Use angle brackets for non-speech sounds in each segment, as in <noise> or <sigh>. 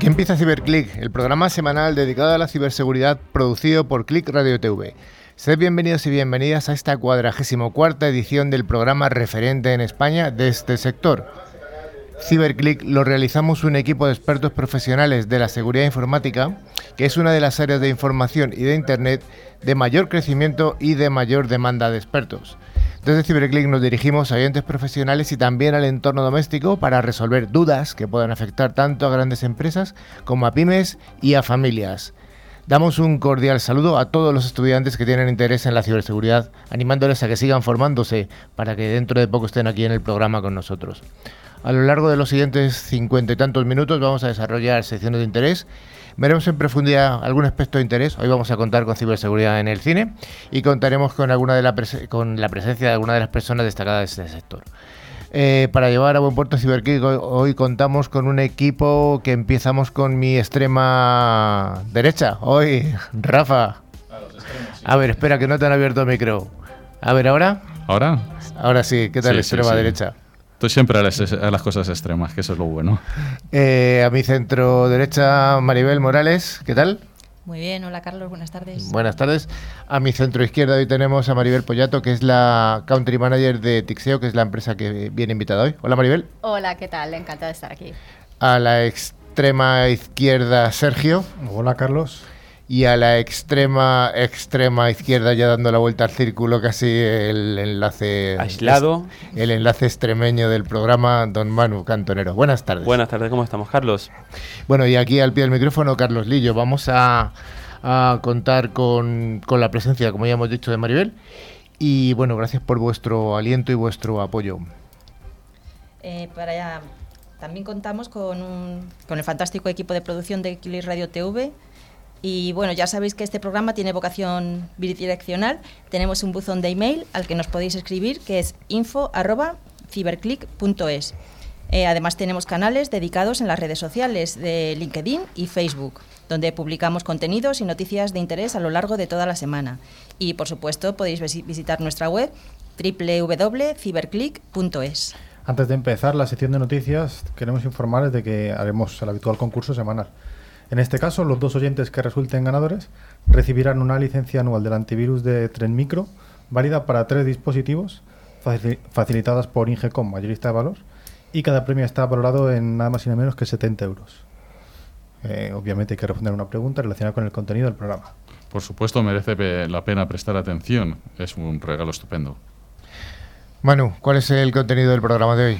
Aquí empieza CiberClick, el programa semanal dedicado a la ciberseguridad producido por Click Radio TV. Sed bienvenidos y bienvenidas a esta cuadragésimo cuarta edición del programa referente en España de este sector. CiberClick lo realizamos un equipo de expertos profesionales de la seguridad informática, que es una de las áreas de información y de Internet de mayor crecimiento y de mayor demanda de expertos. Desde CiberClick nos dirigimos a oyentes profesionales y también al entorno doméstico para resolver dudas que puedan afectar tanto a grandes empresas como a pymes y a familias. Damos un cordial saludo a todos los estudiantes que tienen interés en la ciberseguridad, animándoles a que sigan formándose para que dentro de poco estén aquí en el programa con nosotros. A lo largo de los siguientes cincuenta y tantos minutos vamos a desarrollar secciones de interés Veremos en profundidad algún aspecto de interés. Hoy vamos a contar con ciberseguridad en el cine y contaremos con, alguna de la con la presencia de alguna de las personas destacadas de este sector. Eh, para llevar a buen puerto CiberKick hoy, contamos con un equipo que empezamos con mi extrema derecha. Hoy, <laughs> Rafa. A ver, espera, que no te han abierto el micro. A ver, ¿ahora? ¿Ahora? Ahora sí, ¿qué tal extrema derecha? Estoy siempre a las, cosas extremas, que eso es lo bueno. Eh, a mi centro derecha, Maribel Morales, ¿qué tal? Muy bien, hola Carlos, buenas tardes. Buenas tardes. A mi centro izquierda hoy tenemos a Maribel Pollato, que es la Country Manager de Tixeo, que es la empresa que viene invitada hoy. Hola Maribel. Hola, ¿qué tal? Encantada de estar aquí. A la extrema izquierda, Sergio. Hola Carlos y a la extrema extrema izquierda ya dando la vuelta al círculo casi el enlace aislado. el enlace extremeño del programa don Manu Cantonero. Buenas tardes. Buenas tardes cómo estamos Carlos bueno y aquí al pie del micrófono Carlos Lillo vamos a, contar con, con, la presencia como ya hemos dicho de Maribel. Y bueno gracias por vuestro aliento y vuestro apoyo. Eh, para allá también contamos con, un, con el fantástico equipo de producción de Kilis Radio TV y bueno, ya sabéis que este programa tiene vocación bidireccional. Tenemos un buzón de email al que nos podéis escribir, que es info.ciberclick.es. Eh, además tenemos canales dedicados en las redes sociales de LinkedIn y Facebook, donde publicamos contenidos y noticias de interés a lo largo de toda la semana. Y por supuesto podéis visitar nuestra web www.ciberclick.es. Antes de empezar la sección de noticias, queremos informarles de que haremos el habitual concurso semanal. En este caso, los dos oyentes que resulten ganadores recibirán una licencia anual del antivirus de Tren Micro, válida para tres dispositivos, facilitadas por Ingecom, mayorista de valor, y cada premio está valorado en nada más y nada menos que 70 euros. Eh, obviamente hay que responder una pregunta relacionada con el contenido del programa. Por supuesto, merece la pena prestar atención. Es un regalo estupendo. Manu, ¿cuál es el contenido del programa de hoy?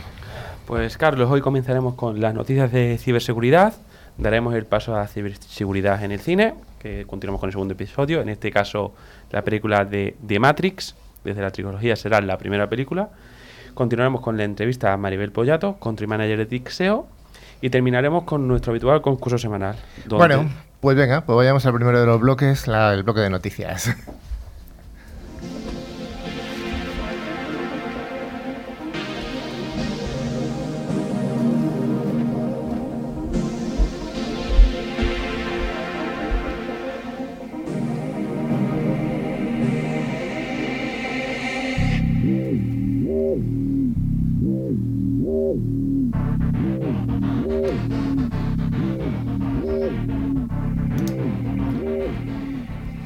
Pues Carlos, hoy comenzaremos con las noticias de ciberseguridad, daremos el paso a ciberseguridad en el cine, que continuamos con el segundo episodio, en este caso la película de The Matrix, desde la trilogía será la primera película. Continuaremos con la entrevista a Maribel Pollato, Country Manager de Tixeo, y terminaremos con nuestro habitual concurso semanal. Bueno, pues venga, pues vayamos al primero de los bloques, el bloque de noticias. <laughs>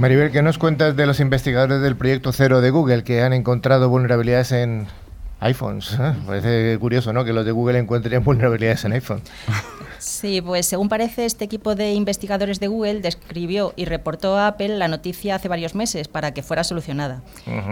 Maribel, ¿qué nos cuentas de los investigadores del proyecto Cero de Google que han encontrado vulnerabilidades en iPhones? ¿eh? Parece curioso, ¿no? Que los de Google encuentren <laughs> vulnerabilidades en iPhone. Sí, pues según parece, este equipo de investigadores de Google describió y reportó a Apple la noticia hace varios meses para que fuera solucionada.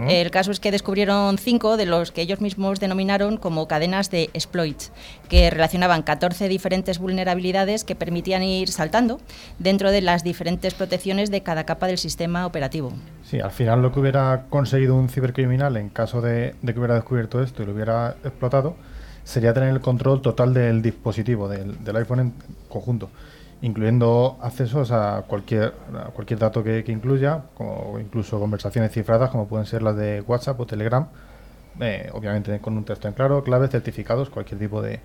El caso es que descubrieron cinco de los que ellos mismos denominaron como cadenas de exploits, que relacionaban 14 diferentes vulnerabilidades que permitían ir saltando dentro de las diferentes protecciones de cada capa del sistema operativo. Sí, al final lo que hubiera conseguido un cibercriminal en caso de, de que hubiera descubierto esto y lo hubiera explotado, sería tener el control total del dispositivo, del, iPhone en conjunto, incluyendo accesos a cualquier, cualquier dato que, incluya, como incluso conversaciones cifradas como pueden ser las de WhatsApp o Telegram, eh, obviamente con un texto en claro, claves, certificados, cualquier tipo de,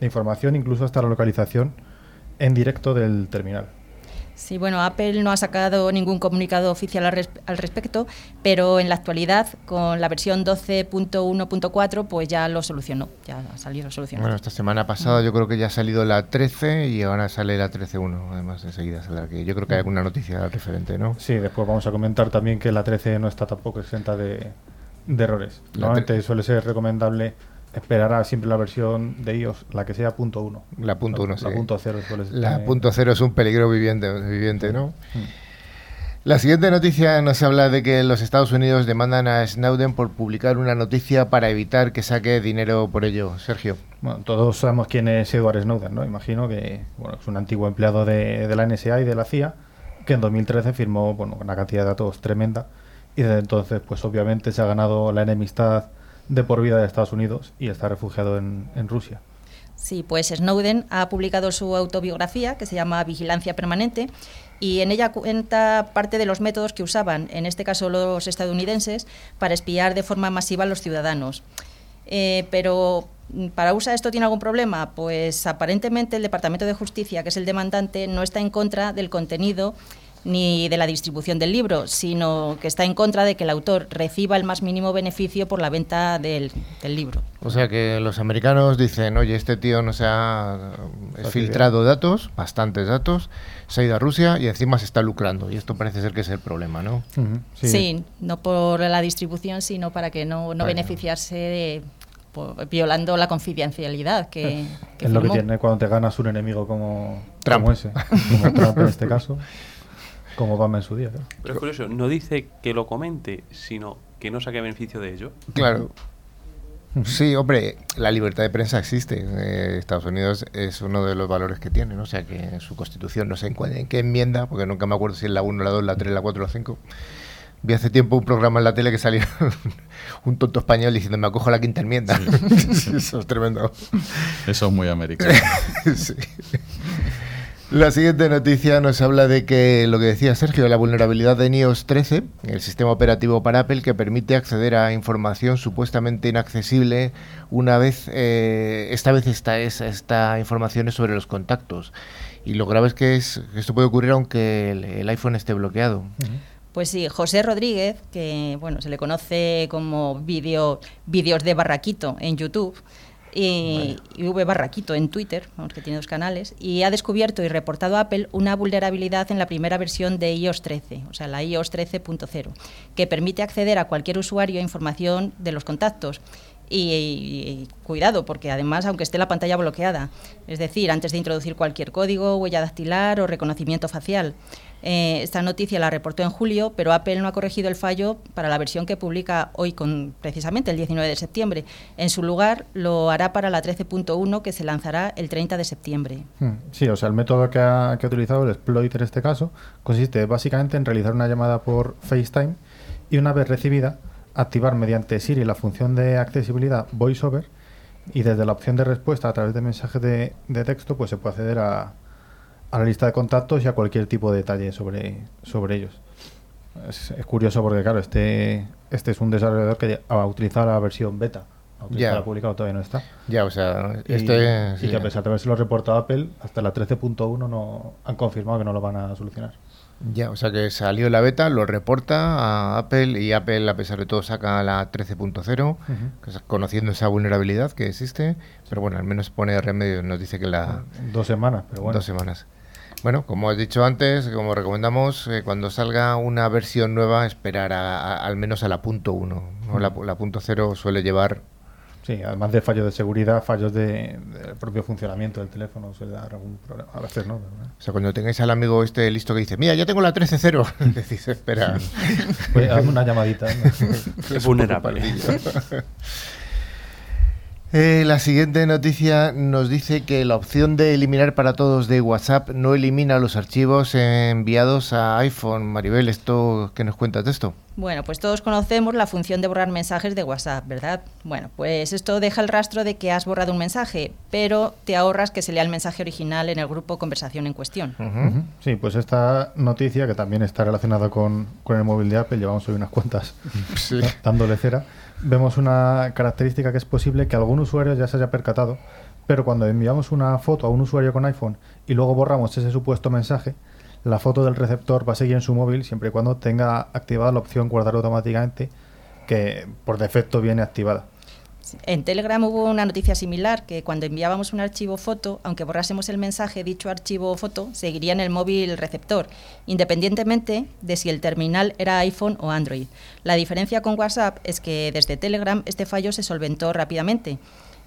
información, incluso hasta la localización en directo del terminal. Sí, bueno, Apple no ha sacado ningún comunicado oficial al, al, respecto, pero en la actualidad, con la versión 12.1.4, pues ya lo solucionó, ya ha salido solucionado. Bueno, esta semana pasada yo creo que ya ha salido la 13 y ahora sale la 13.1, además enseguida saldrá que yo creo que hay alguna noticia referente, ¿no? Sí, después vamos a comentar también que la 13 no está tampoco exenta de, de errores. Normalmente suele ser recomendable esperará siempre la versión de iOS, la que sea punto uno. La punto uno, La punto cero suele ser. La punto cero es un peligro viviente, viviente ¿no? La siguiente noticia nos habla de que los Estados Unidos demandan a Snowden por publicar una noticia para evitar que saque dinero por ello. Sergio. Bueno, todos sabemos quién es Edward Snowden, ¿no? Imagino que bueno, es un antiguo empleado de, de la NSA y de la CIA que en 2013 firmó bueno, una cantidad de datos tremenda y desde entonces pues obviamente se ha ganado la enemistad de por vida de Estados Unidos y está refugiado en, Rusia. Sí, pues Snowden ha publicado su autobiografía que se llama Vigilancia Permanente y en ella cuenta parte de los métodos que usaban, en este caso los estadounidenses, para espiar de forma masiva a los ciudadanos. Eh, pero para USA esto tiene algún problema, pues aparentemente el Departamento de Justicia, que es el demandante, no está en contra del contenido ni de la distribución del libro, sino que está en contra de que el autor reciba el más mínimo beneficio por la venta del, del libro. O sea que los americanos dicen, oye, este tío no se ha filtrado datos, bastantes datos, se ha ido a Rusia y encima se está lucrando. Y esto parece ser que es el problema, ¿no? Uh -huh. sí. sí. no por la distribución, sino para que no, no beneficiarse de, violando la confidencialidad que, que es firmó. lo que tiene cuando te ganas un enemigo como, Trump. como ese, como Trump en este caso. <laughs> como Obama en su día. Claro. Pero es curioso, no dice que lo comente, sino que no saque beneficio de ello. Claro. Sí, hombre, la libertad de prensa existe. Eh, Estados Unidos es uno de los valores que tiene, ¿no? O sea, que en su constitución no sé en, cuál, en qué enmienda, porque nunca me acuerdo si es la 1, la 2, la 3, la 4 o la 5. Vi hace tiempo un programa en la tele que salió <laughs> un tonto español diciendo me acojo a la quinta enmienda. Sí. <laughs> Eso es tremendo. Eso es muy americano. <laughs> sí. La siguiente noticia nos habla de que lo que decía Sergio, la vulnerabilidad de iOS 13, el sistema operativo para Apple que permite acceder a información supuestamente inaccesible una vez, eh, esta vez esta, esta, información es sobre los contactos. Y lo grave es que es, esto puede ocurrir aunque el, iPhone esté bloqueado. Pues sí, José Rodríguez, que bueno, se le conoce como vídeo, vídeos de Barraquito en YouTube, y, y, V Barraquito en Twitter, vamos, que tiene dos canales, y ha descubierto y reportado a Apple una vulnerabilidad en la primera versión de iOS 13, o sea, la iOS 13.0, que permite acceder a cualquier usuario a información de los contactos. Y, cuidado, porque además, aunque esté la pantalla bloqueada, es decir, antes de introducir cualquier código, huella dactilar o reconocimiento facial. Eh, esta noticia la reportó en julio, pero Apple no ha corregido el fallo para la versión que publica hoy, con, precisamente el 19 de septiembre. En su lugar, lo hará para la 13.1, que se lanzará el 30 de septiembre. Sí, o sea, el método que ha, que ha utilizado el exploit en este caso consiste básicamente en realizar una llamada por FaceTime y una vez recibida, activar mediante Siri la función de accesibilidad VoiceOver y desde la opción de respuesta a través de mensajes de, de texto, pues se puede acceder a, a la lista de contactos y a cualquier tipo de detalle sobre, sobre ellos. Es, es, curioso porque, claro, este, este es un desarrollador que ha utilizado la versión beta. Ya. La publicado todavía no está. Ya, o sea, y, este, y sí. que a pesar de haberse lo reportado a Apple, hasta la 13.1 no han confirmado que no lo van a solucionar. Ya, o sea que salió la beta, lo reporta a Apple y Apple, a pesar de todo, saca la 13.0, uh -huh. conociendo esa vulnerabilidad que existe, pero bueno, al menos pone remedio, nos dice que la... Dos semanas, pero bueno. Dos semanas. Bueno, como has dicho antes, como recomendamos, eh, cuando salga una versión nueva, esperar a, a, al menos a la punto uno. ¿no? la, la punto cero suele llevar Sí, además de fallos de seguridad, fallos de, del propio funcionamiento del teléfono, suele dar algún problema. A veces no. ¿verdad? O sea, cuando tengáis al amigo este listo que dice, mira, ya tengo la 13.0, <laughs> <laughs> decís, espera. pues hazme una llamadita. ¿no? <laughs> es vulnerable. Eh, la siguiente noticia nos dice que la opción de eliminar para todos de WhatsApp no elimina los archivos enviados a iPhone. Maribel, ¿esto qué nos cuentas de esto? Bueno, pues todos conocemos la función de borrar mensajes de WhatsApp, ¿verdad? Bueno, pues esto deja el rastro de que has borrado un mensaje, pero te ahorras que se lea el mensaje original en el grupo conversación en cuestión. Uh -huh. Sí, pues esta noticia, que también está relacionada con, con el móvil de Apple, llevamos hoy unas cuantas sí. dándole cera vemos una característica que es posible que algún usuario ya se haya percatado, pero cuando enviamos una foto a un usuario con iPhone y luego borramos ese supuesto mensaje, la foto del receptor va a seguir en su móvil siempre y cuando tenga activada la opción guardar automáticamente, que por defecto viene activada. En Telegram hubo una noticia similar, que cuando enviábamos un archivo foto, aunque borrásemos el mensaje, dicho archivo foto seguiría en el móvil receptor, independientemente de si el terminal era iPhone o Android. La diferencia con WhatsApp es que desde Telegram este fallo se solventó rápidamente,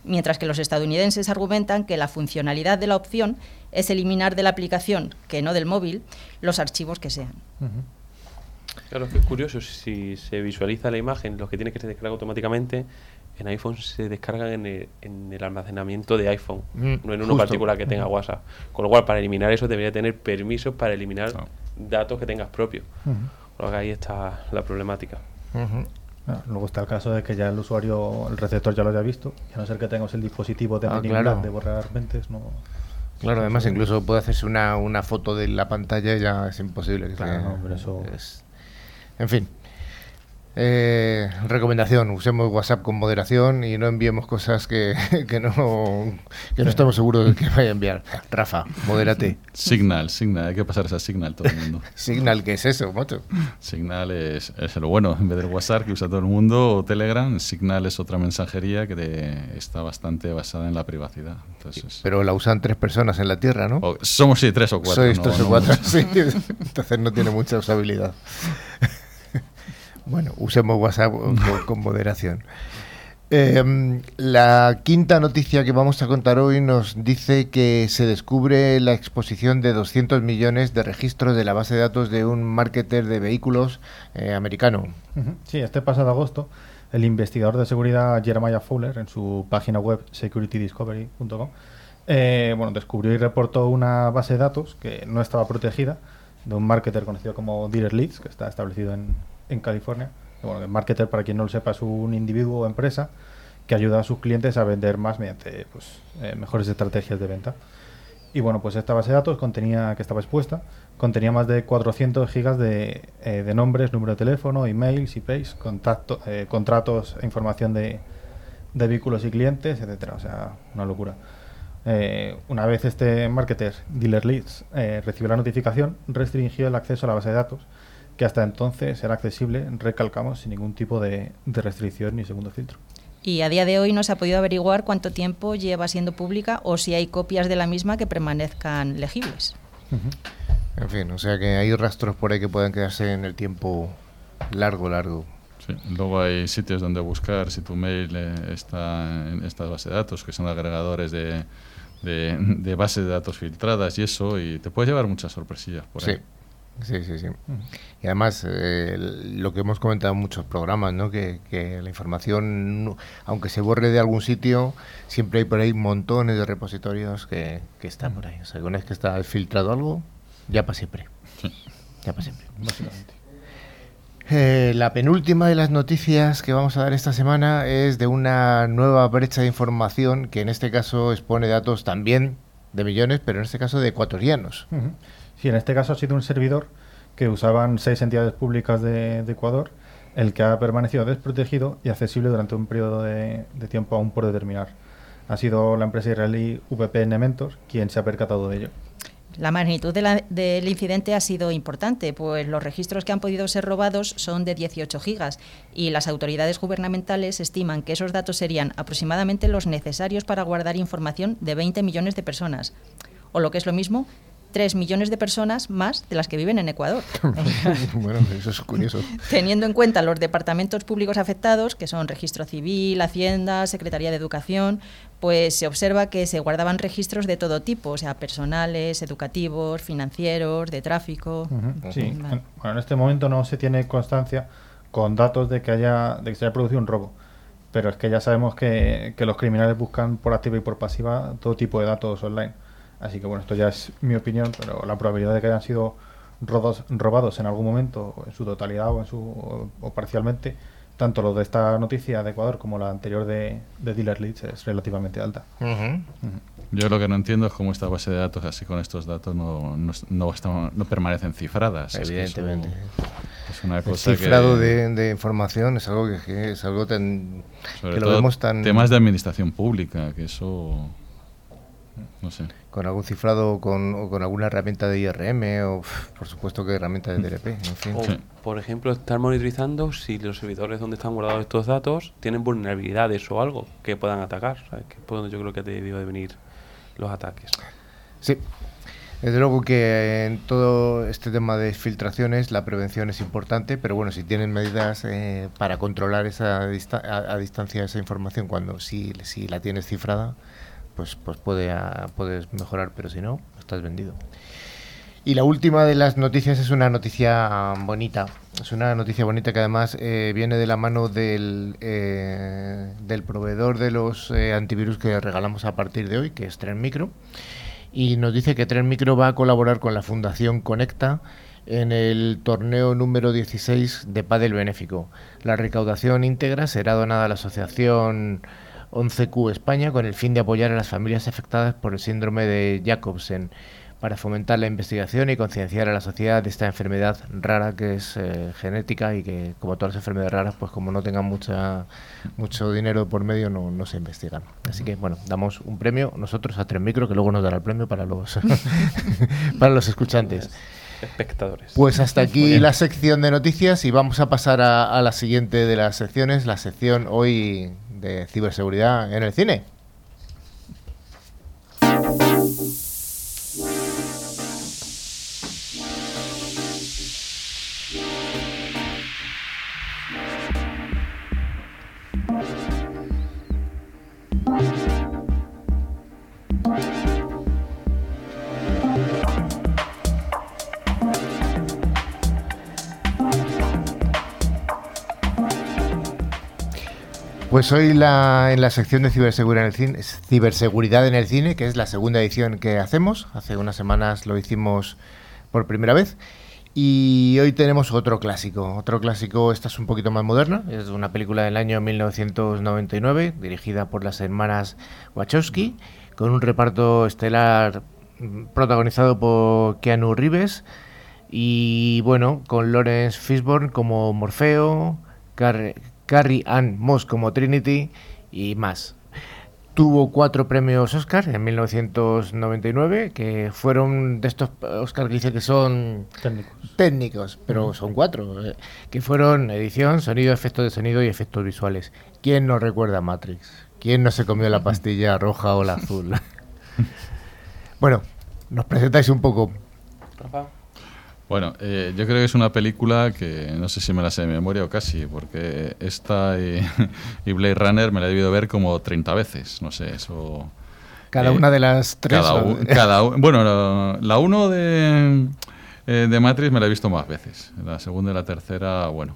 mientras que los estadounidenses argumentan que la funcionalidad de la opción es eliminar de la aplicación, que no del móvil, los archivos que sean. Claro, es curioso, si se visualiza la imagen, los que tiene que se descargar automáticamente, en iPhone se descargan en el, en el almacenamiento de iPhone, Mm, no en uno justo. particular que tenga WhatsApp. Con lo cual, para eliminar eso, debería tener permisos para eliminar datos que tengas propios. Lo que ahí está la problemática. Ah, Luego está el caso de que ya el usuario, el receptor ya lo haya visto, y a no ser que tengamos el dispositivo de Ah, claro. de borrar mentes, no. Claro, además incluso puede hacerse una, una foto de la pantalla y ya es imposible. que Claro, se- no, pero eso- es- En fin. Eh, recomendación, usemos WhatsApp con moderación y no enviemos cosas que, <laughs> que no, que no estamos seguros de que vaya a enviar. Rafa, modérate. Signal, Signal, hay que pasar esa Signal todo el mundo. <laughs> Signal, ¿qué es eso, macho? Signal es, es lo bueno, en vez del WhatsApp que usa todo el mundo o Telegram, Signal es otra mensajería que te- está bastante basada en la privacidad. Entonces, Pero la usan tres personas en la Tierra, ¿no? o- somos sí, tres o cuatro. Sois no- tres no o cuatro, <laughs> sí. Entonces no tiene mucha usabilidad. Bueno, usemos WhatsApp con, moderación. Eh, la quinta noticia que vamos a contar hoy nos dice que se descubre la exposición de 200 millones de registros de la base de datos de un marketer de vehículos eh, americano. Sí, este pasado agosto, el investigador de seguridad Jeremiah Fowler, en su página web securitydiscovery.com, eh, bueno, descubrió y reportó una base de datos que no estaba protegida de un marketer conocido como Dealer Leads, que está establecido en, en California. Bueno, el marketer, para quien no lo sepa, es un individuo o empresa que ayuda a sus clientes a vender más mediante pues, eh, mejores estrategias de venta. Y bueno, pues esta base de datos contenía, que estaba expuesta, contenía más de 400 gigas de, eh, de nombres, número de teléfono, emails, IPs, contacto, eh, contratos e información de, de vehículos y clientes, etcétera. O sea, una locura. Eh, una vez este marketer, Dealer Leads, recibió la notificación, restringió el acceso a la base de datos, que hasta entonces era accesible, recalcamos, sin ningún tipo de, de restricción ni segundo filtro. Y a día de hoy no se ha podido averiguar cuánto tiempo lleva siendo pública o si hay copias de la misma que permanezcan legibles. En fin, o sea que hay rastros por ahí que pueden quedarse en el tiempo largo, largo. Sí, Luego hay sitios donde buscar si tu mail eh, está en esta base de datos, que son agregadores de, de, de bases de datos filtradas y eso, y te puede llevar muchas sorpresillas por ahí. Sí, sí, sí. Y además, eh, lo que hemos comentado en muchos programas, ¿no? que, que la información, aunque se borre de algún sitio, siempre hay por ahí montones de repositorios que, que están por ahí. O sea, que una vez que está filtrado algo, ya para siempre. Ya para siempre. Básicamente. Eh, la penúltima de las noticias que vamos a dar esta semana es de una nueva brecha de información que en este caso expone datos también de millones, pero en este caso de ecuatorianos. Sí, en este caso ha sido un servidor que usaban seis entidades públicas de, de Ecuador, el que ha permanecido desprotegido y accesible durante un periodo de, de tiempo aún por determinar. Ha sido la empresa israelí VPN Mentor quien se ha percatado de ello. La magnitud de la- del incidente ha sido importante, pues los registros que han podido ser robados son de 18 gigas y las autoridades gubernamentales estiman que esos datos serían aproximadamente los necesarios para guardar información de 20 millones de personas, o lo que es lo mismo, 3 millones de personas más de las que viven en Ecuador. <laughs> <laughs> bueno, eso es curioso. Teniendo en cuenta los departamentos públicos afectados, que son Registro Civil, Hacienda, Secretaría de Educación, pues se observa que se guardaban registros de todo tipo, o sea, personales, educativos, financieros, de tráfico. Sí, Vale. bueno, en este momento no se tiene constancia con datos de que haya de que se haya producido un robo, pero es que ya sabemos que, que los criminales buscan por activa y por pasiva todo tipo de datos online. Así que bueno, esto ya es mi opinión, pero la probabilidad de que hayan sido robados, robados en algún momento, en su totalidad o, en su, o, o parcialmente, tanto lo de esta noticia de Ecuador como la anterior de, de Dealer Leads es relativamente alta. Yo lo que no entiendo es cómo esta base de datos, así con estos datos, no, no, no, están- no permanecen cifradas. Evidentemente. Es una El cosa cifrado que, de, de información es algo que, que es algo tan sobre que lo todo vemos tan temas de administración pública, que eso No sé. Con algún cifrado con, o con alguna herramienta de IRM o, por supuesto, que herramienta de DLP. En fin. O, Sí. por ejemplo, estar monitorizando si los servidores donde están guardados estos datos tienen vulnerabilidades o algo que puedan atacar. ¿sabes? Que es por donde yo creo que debió de venir los ataques. Sí. Desde luego que en todo este tema de filtraciones la prevención es importante, pero bueno, si tienen medidas eh, para controlar esa dista- a, a distancia esa información cuando si, si la tienes cifrada, pues, pues puede, ah, puedes mejorar, pero si no, estás vendido. Y la última de las noticias es una noticia bonita. Es una noticia bonita que además eh, viene de la mano del, eh, del proveedor de los eh, antivirus que regalamos a partir de hoy, que es Tren Micro. Y nos dice que Tren Micro va a colaborar con la Fundación Conecta en el torneo número 16 de Padel Benéfico. La recaudación íntegra será donada a la asociación 11Q España con el fin de apoyar a las familias afectadas por el síndrome de Jacobsen para fomentar la investigación y concienciar a la sociedad de esta enfermedad rara que es eh, genética y que como todas las enfermedades raras pues como no tengan mucha mucho dinero por medio no, no se investigan. Así que bueno damos un premio nosotros a Tren Micro que luego nos dará el premio para los <laughs> para los escuchantes. Espectadores. pues hasta aquí la sección de noticias y vamos a pasar a, a la siguiente de las secciones, la sección hoy ciberseguridad en el cine. Pues hoy la, en la sección de ciberseguridad en, el cine, que es la segunda edición que hacemos, hace unas semanas lo hicimos por primera vez, y hoy tenemos otro clásico, otro clásico, esta es un poquito más moderna, es una película del año 1999, dirigida por las hermanas Wachowski, con un reparto estelar mm, protagonizado por Keanu Reeves, y bueno, con Lawrence Fishburne como Morfeo, Car Carrie Ann Moss como Trinity y más. Tuvo cuatro premios Oscar en 1999, que fueron de estos Oscar que dice que son Técnicos. técnicos, pero son cuatro, eh, que fueron edición, sonido, efectos de sonido y efectos visuales. ¿Quién no recuerda Matrix? ¿Quién no se comió la pastilla roja o la <laughs> azul? <laughs> bueno, nos presentáis un poco. Rafa. Bueno, eh, yo creo que es una película que no sé si me la sé de memoria o casi, porque esta y, <laughs> y Blade Runner me la he debido ver como 30 veces, no sé, eso... Cada Eh, una de las tres. Cada, bueno, la- la uno de, eh, de Matrix me la he visto más veces. La segunda y la tercera, bueno.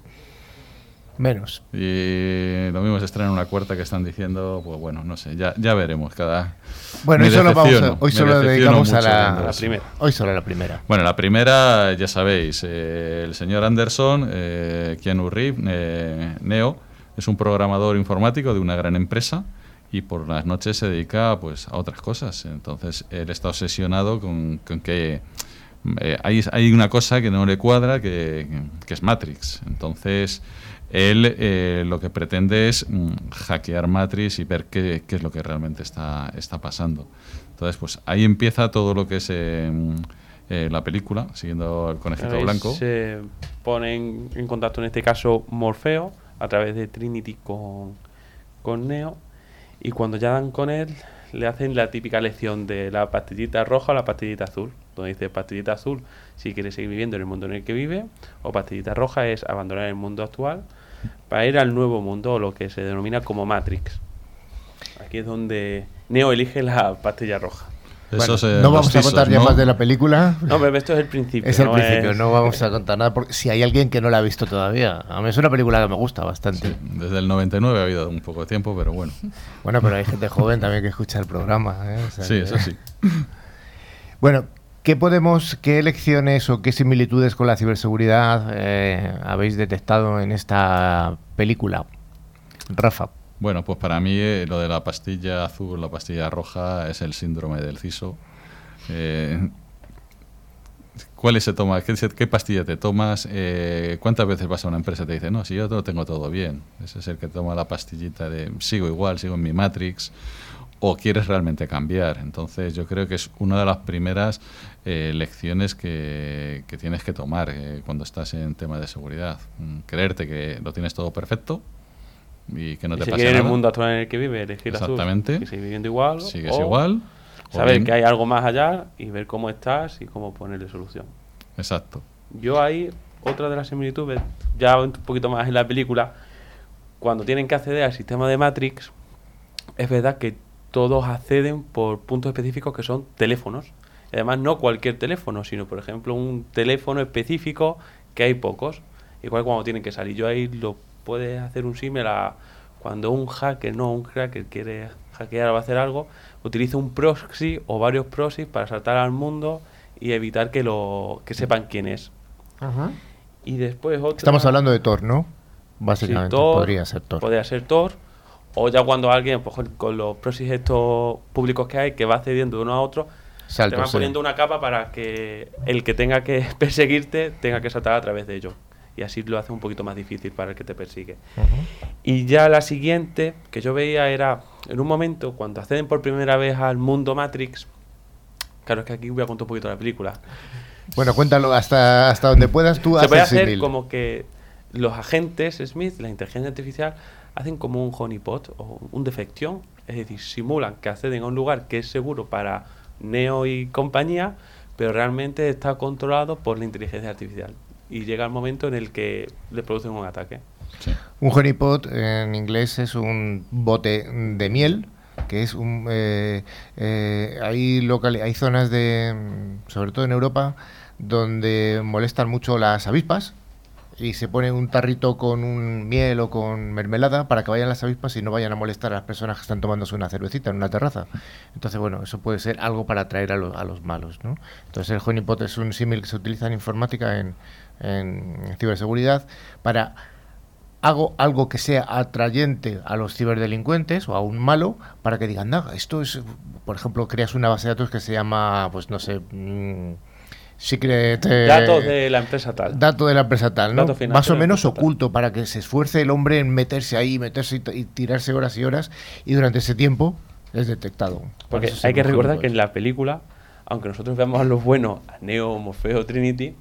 Menos. Y lo mismo se estrena una cuarta que están diciendo, pues bueno, no sé, ya, ya veremos. Cada, Bueno, Me hoy solo, vamos a- hoy solo dedicamos a la, La primera. Hoy solo a la primera. Bueno, la primera, ya sabéis, eh, el señor Anderson, eh, Keanu Reeves, eh, Neo, es un programador informático de una gran empresa y por las noches se dedica pues, a otras cosas. Entonces, él está obsesionado con, con que eh, hay, hay una cosa que no le cuadra, que, que es Matrix. Entonces, él eh, lo que pretende es mm, hackear Matrix y ver qué, qué es lo que realmente está, está pasando. Entonces, pues ahí empieza todo lo que es eh, mm, eh, la película, siguiendo el conejito Ahí blanco. Se ponen en contacto en este caso Morfeo a través de Trinity con, con Neo y cuando ya dan con él le hacen la típica lección de la pastillita roja o la pastillita azul, donde dice pastillita azul si quiere seguir viviendo en el mundo en el que vive o pastillita roja es abandonar el mundo actual para ir al nuevo mundo o lo que se denomina como Matrix. Aquí es donde Neo elige la pastilla roja. Bueno, no vamos a contar ya ¿no? más de la película. No, pero esto es el principio. Es el no principio, es- no vamos a contar nada porque si hay alguien que no la ha visto todavía. A mí es una película que me gusta bastante. Desde el 99 ha habido un poco de tiempo, pero bueno. Bueno, pero hay gente joven también que escucha el programa. ¿eh? O sea Sí, que- eso sí. <laughs> Bueno, ¿qué podemos, qué lecciones o qué similitudes con la ciberseguridad eh, habéis detectado en esta película? Rafa. Bueno, pues para mí eh, lo de la pastilla azul, la pastilla roja, es el síndrome del CISO. Eh, ¿Cuáles se toma? ¿Qué, qué pastilla te tomas? Eh, ¿Cuántas veces vas a una empresa y te dice, no, si yo lo tengo todo bien? Ese es el que toma la pastillita de sigo igual, sigo en mi Matrix. o quieres realmente cambiar. Entonces yo creo que es una de las primeras eh, lecciones que, que, tienes que tomar eh, cuando estás en temas de seguridad. Mm, creerte que lo tienes todo perfecto y que no te pasa nada. en el mundo actual en el que vive, elegir Exactamente. azul, seguir viviendo igual. Sigues igual. Saber que hay algo más allá y ver cómo estás y cómo ponerle solución. Exacto. Yo ahí, otra de las similitudes, ya un poquito más en la película, cuando tienen que acceder al sistema de Matrix, es verdad que todos acceden por puntos específicos que son teléfonos. Y además no cualquier teléfono, sino por ejemplo un teléfono específico que hay pocos. Igual cuando tienen que salir. Yo ahí lo puedes hacer un símil a cuando un hacker, no un hacker quiere hackear o hacer algo, utiliza un proxy o varios proxies para saltar al mundo y evitar que lo que sepan quién es. Y después otra... Estamos hablando de Tor, ¿no? Básicamente podría ser Tor. Podría ser Tor o ya cuando alguien, pues, con los proxies estos públicos que hay, que va cediendo de uno a otro, te van poniendo una capa para que el que tenga que <laughs> perseguirte tenga que saltar a través de ello. Y así lo hace un poquito más difícil para el que te persigue. Y ya la siguiente que yo veía era, en un momento, cuando acceden por primera vez al mundo Matrix, claro, es que aquí voy a contar un poquito la película. Bueno, cuéntalo hasta, hasta donde puedas tú. Se puede hacer como que los agentes Smith, la inteligencia artificial, hacen como un honeypot o un defección, es decir, simulan que acceden a un lugar que es seguro para Neo y compañía, pero realmente está controlado por la inteligencia artificial. Y llega el momento en el que le producen un ataque. Un honeypot en inglés es un bote de miel que es un eh, eh, hay local hay zonas de sobre todo en Europa donde molestan mucho las avispas y se pone un tarrito con un miel o con mermelada para que vayan las avispas y no vayan a molestar a las personas que están tomándose una cervecita en una terraza. Entonces, bueno, eso puede ser algo para atraer a, a los malos, ¿no? Entonces, el honeypot es un símil que se utiliza en informática, en, en ciberseguridad, para hago algo que sea atrayente a los ciberdelincuentes o a un malo para que digan, no, esto es, por ejemplo, creas una base de datos que se llama, pues no sé, mm, secret... Eh, datos de la empresa tal. Dato de la empresa tal, ¿no? Más o menos oculto para que se esfuerce el hombre en meterse ahí, meterse y, tirarse horas y horas y durante ese tiempo es detectado. Porque hay que recordar que en la película, aunque nosotros veamos a los buenos, a Neo, Morfeo, Trinity,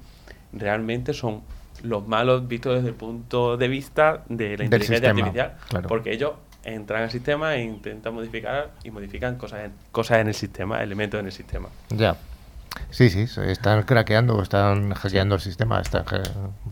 realmente son los malos vistos desde el punto de vista de la inteligencia artificial. Porque ellos entran al sistema e intentan modificar y modifican cosas cosas en el sistema, elementos en el sistema. Ya. Sí, sí, están craqueando, están hackeando el sistema, están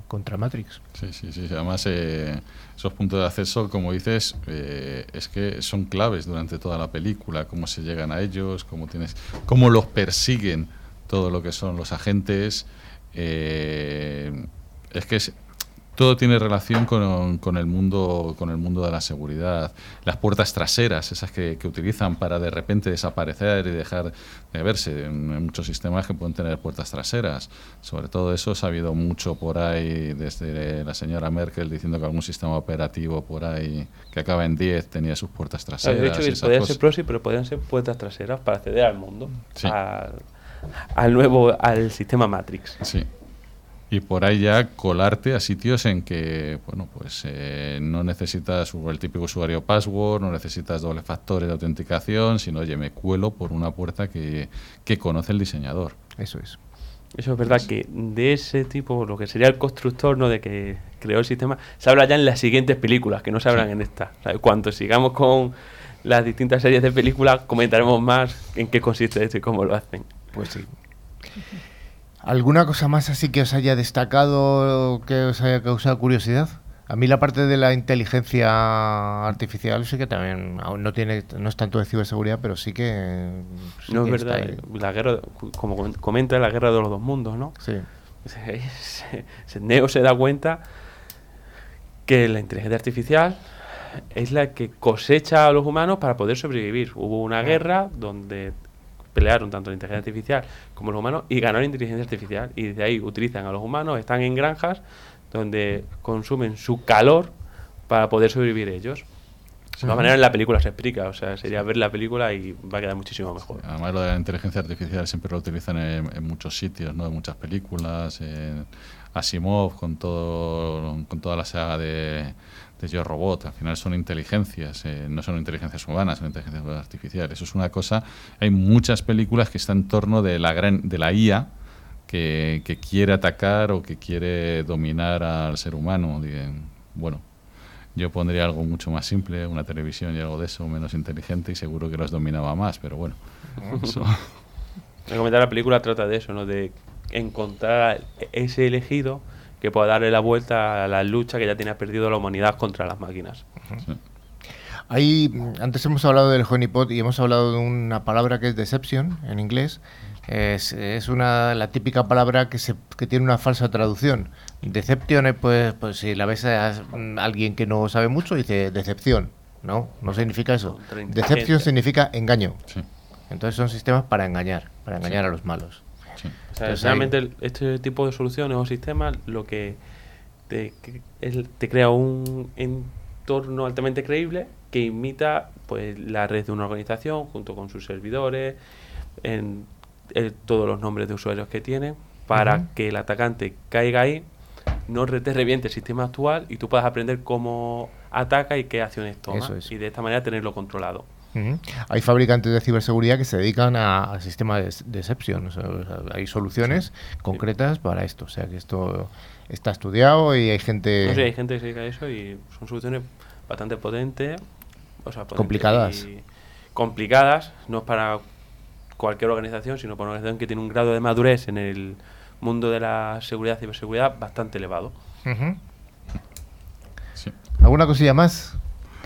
contra Matrix. Sí, sí, sí. Además, eh, esos puntos de acceso, como dices, eh, es que son claves durante toda la película, cómo se llegan a ellos, cómo tienes, cómo los persiguen todo lo que son los agentes. Eh, es que es, todo tiene relación con, con, el mundo con el mundo de la seguridad. Las puertas traseras esas que, que, utilizan para de repente desaparecer y dejar de verse en, muchos sistemas que pueden tener puertas traseras. Sobre todo eso se ha habido mucho por ahí desde la señora Merkel diciendo que algún sistema operativo por ahí que acaba en 10 tenía sus puertas traseras podían ser proxy pero podían ser puertas traseras para acceder al mundo al, al nuevo al sistema Matrix. Sí y por ahí ya colarte a sitios en que bueno pues eh, no necesitas el típico usuario password, no necesitas doble factores de autenticación, sino oye, me cuelo por una puerta que, que conoce el diseñador. Eso es. Eso es verdad que de ese tipo, lo que sería el constructor, ¿no? De que creó el sistema, se habla ya en las siguientes películas, que no se hablan en esta. Cuando sigamos con las distintas series de películas, comentaremos más en qué consiste esto y cómo lo hacen. Pues sí. <laughs> ¿Alguna cosa más así que os haya destacado, que os haya causado curiosidad? A mí la parte de la inteligencia artificial sí que también no tiene no es tanto de ciberseguridad, pero sí que no es verdad. La guerra, como comenta, la guerra de los dos mundos, ¿no? Sí. <laughs> Neo se da cuenta que la inteligencia artificial es la que cosecha a los humanos para poder sobrevivir. Hubo una guerra donde pelearon tanto la inteligencia artificial como los humanos y ganó la inteligencia artificial. Y desde ahí utilizan a los humanos, están en granjas donde consumen su calor para poder sobrevivir ellos. De todas manera en la película se explica, o sea, sería ver la película y va a quedar muchísimo mejor. Además lo de la inteligencia artificial siempre lo utilizan en, muchos sitios, ¿no? En muchas películas, en Asimov con todo con toda la saga de, de Yo Robot, al final son inteligencias, eh, no son inteligencias humanas, son inteligencias artificiales. Eso es una cosa, hay muchas películas que están en torno de la, gran, de la IA que, que quiere atacar o que quiere dominar al ser humano. Bueno, yo pondría algo mucho más simple, una televisión y algo de eso, menos inteligente y seguro que los dominaba más, pero bueno. eso. la película trata de eso, ¿no? De encontrar ese elegido que pueda darle la vuelta a la lucha que ya tiene perdido la humanidad contra las máquinas. Ahí, antes hemos hablado del honeypot y hemos hablado de una palabra que es deception en inglés. Es, es una, la típica palabra que, se, que tiene una falsa traducción. Deception, pues, pues si la ves a alguien que no sabe mucho, dice decepción. No, no significa eso. Decepción significa engaño. Entonces son sistemas para engañar, para engañar a los malos. Realmente este tipo de soluciones o sistemas lo que te, te crea un entorno altamente creíble que imita pues la red de una organización junto con sus servidores, en, todos los nombres de usuarios que tiene, para que el atacante caiga ahí, no te reviente el sistema actual y tú puedas aprender cómo ataca y qué acciones toma. Y de esta manera tenerlo controlado. Hay fabricantes de ciberseguridad que se dedican a, sistemas de decepción. hay soluciones concretas para esto. O sea que esto está estudiado y hay gente. No hay gente que se dedica a eso y son soluciones bastante potentes. complicadas. complicadas, no es para cualquier organización, sino para una organización que tiene un grado de madurez en el mundo de la seguridad y ciberseguridad bastante elevado. ¿Alguna cosilla más?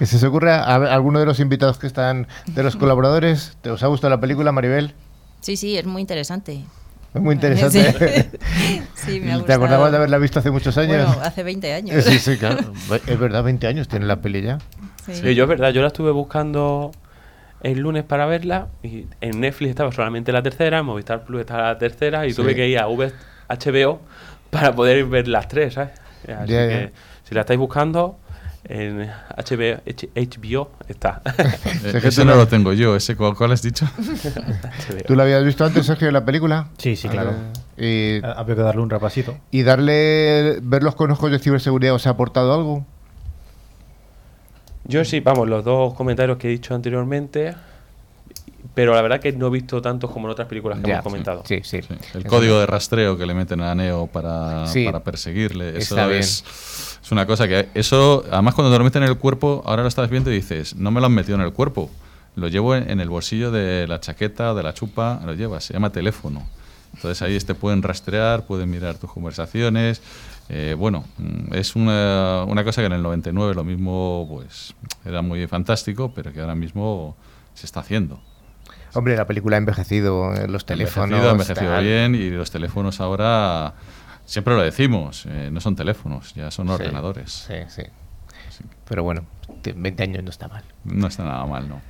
Que se os ocurra a alguno de los invitados que están, de los <laughs> colaboradores. ¿Te os ha gustado la película, Maribel? Sí, sí, es muy interesante. Es muy interesante. <laughs> Sí, me ha ¿Te acordabas de haberla visto hace muchos años? Bueno, hace 20 años. <laughs> Sí, sí, claro. Es verdad, 20 años tiene la peli ya. Sí. yo es verdad, yo la estuve buscando el lunes para verla y en Netflix estaba solamente la tercera, en Movistar Plus estaba la tercera y tuve que ir a HBO para poder ver las tres, ¿sabes? Así que si la estáis buscando, en HBO, HBO está. <laughs> ese no lo tengo yo, ese ¿cuál, has dicho? ¿Tú lo habías visto antes, Sergio, la película? Sí, sí, claro. Eh, Había que darle un repasito. ¿Y darle, verlos con ojos de ciberseguridad os ha aportado algo? Yo sí, vamos, los dos comentarios que he dicho anteriormente, pero la verdad que no he visto tantos como en otras películas que hemos comentado. Sí, sí. El código de rastreo que le meten a Neo para, para perseguirle, eso es es una cosa que eso, además cuando te lo meten en el cuerpo, ahora lo estás viendo y dices, no me lo han metido en el cuerpo, lo llevo en, el bolsillo de la chaqueta, de la chupa, lo llevas, se llama teléfono. Entonces ahí te pueden rastrear, pueden mirar tus conversaciones. Eh, bueno, mm, es una, una, cosa que en el 99 lo mismo pues era muy fantástico, pero que ahora mismo se está haciendo. Hombre, la película ha envejecido, eh, los teléfonos... Ha envejecido, bien y los teléfonos ahora Siempre lo decimos, eh, no son teléfonos, ya son ordenadores. Sí, sí, Pero bueno, 20 años no está mal. No está nada mal, ¿no?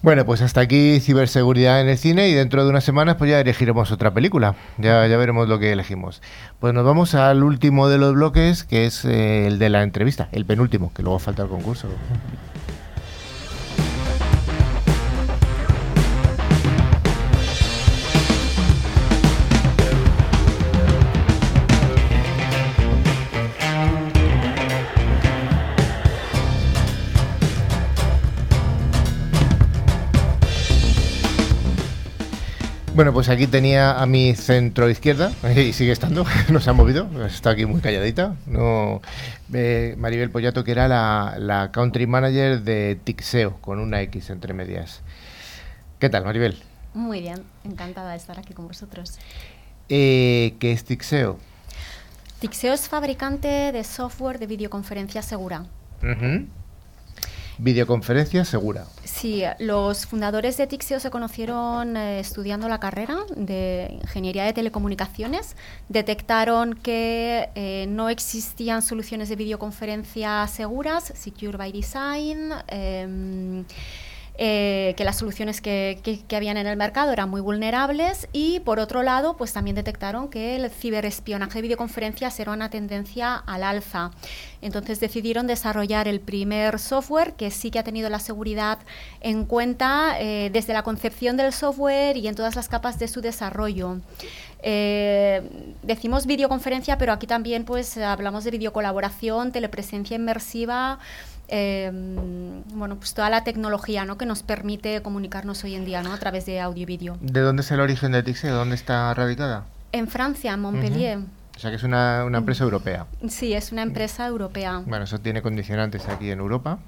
Bueno, pues hasta aquí ciberseguridad en el cine y dentro de unas semanas pues ya elegiremos otra película. Ya, ya veremos lo que elegimos. Pues nos vamos al último de los bloques, que es eh, el de la entrevista, el penúltimo, que luego falta el concurso. Bueno, pues aquí tenía a mi centro izquierda <laughs> y sigue estando, <laughs> no se ha movido, está aquí muy calladita. No, eh, Maribel Pollato, que era la, country manager de Tixeo, con una X entre medias. ¿Qué tal, Maribel? Muy bien, encantada de estar aquí con vosotros. Eh, ¿Qué es Tixeo? Tixeo es fabricante de software de videoconferencia segura. Videoconferencia segura. Sí, los fundadores de Tixio se conocieron eh, estudiando la carrera de Ingeniería de Telecomunicaciones. Detectaron que eh, no existían soluciones de videoconferencia seguras, Secure by Design. Em, eh, que las soluciones que, que, habían en el mercado eran muy vulnerables y por otro lado pues también detectaron que el ciberespionaje de videoconferencias era una tendencia al alza. Entonces decidieron desarrollar el primer software que sí que ha tenido la seguridad en cuenta eh, desde la concepción del software y en todas las capas de su desarrollo. Eh, decimos videoconferencia, pero aquí también pues hablamos de videocolaboración, telepresencia inmersiva, em, bueno, pues toda la tecnología ¿no? que nos permite comunicarnos hoy en día ¿no? a través de audio y vídeo. ¿De dónde es el origen de Tixeo? ¿Dónde está radicada? En Francia, en Montpellier. O sea que es una, una empresa europea. Sí, es una empresa europea. Bueno, eso tiene condicionantes aquí en Europa.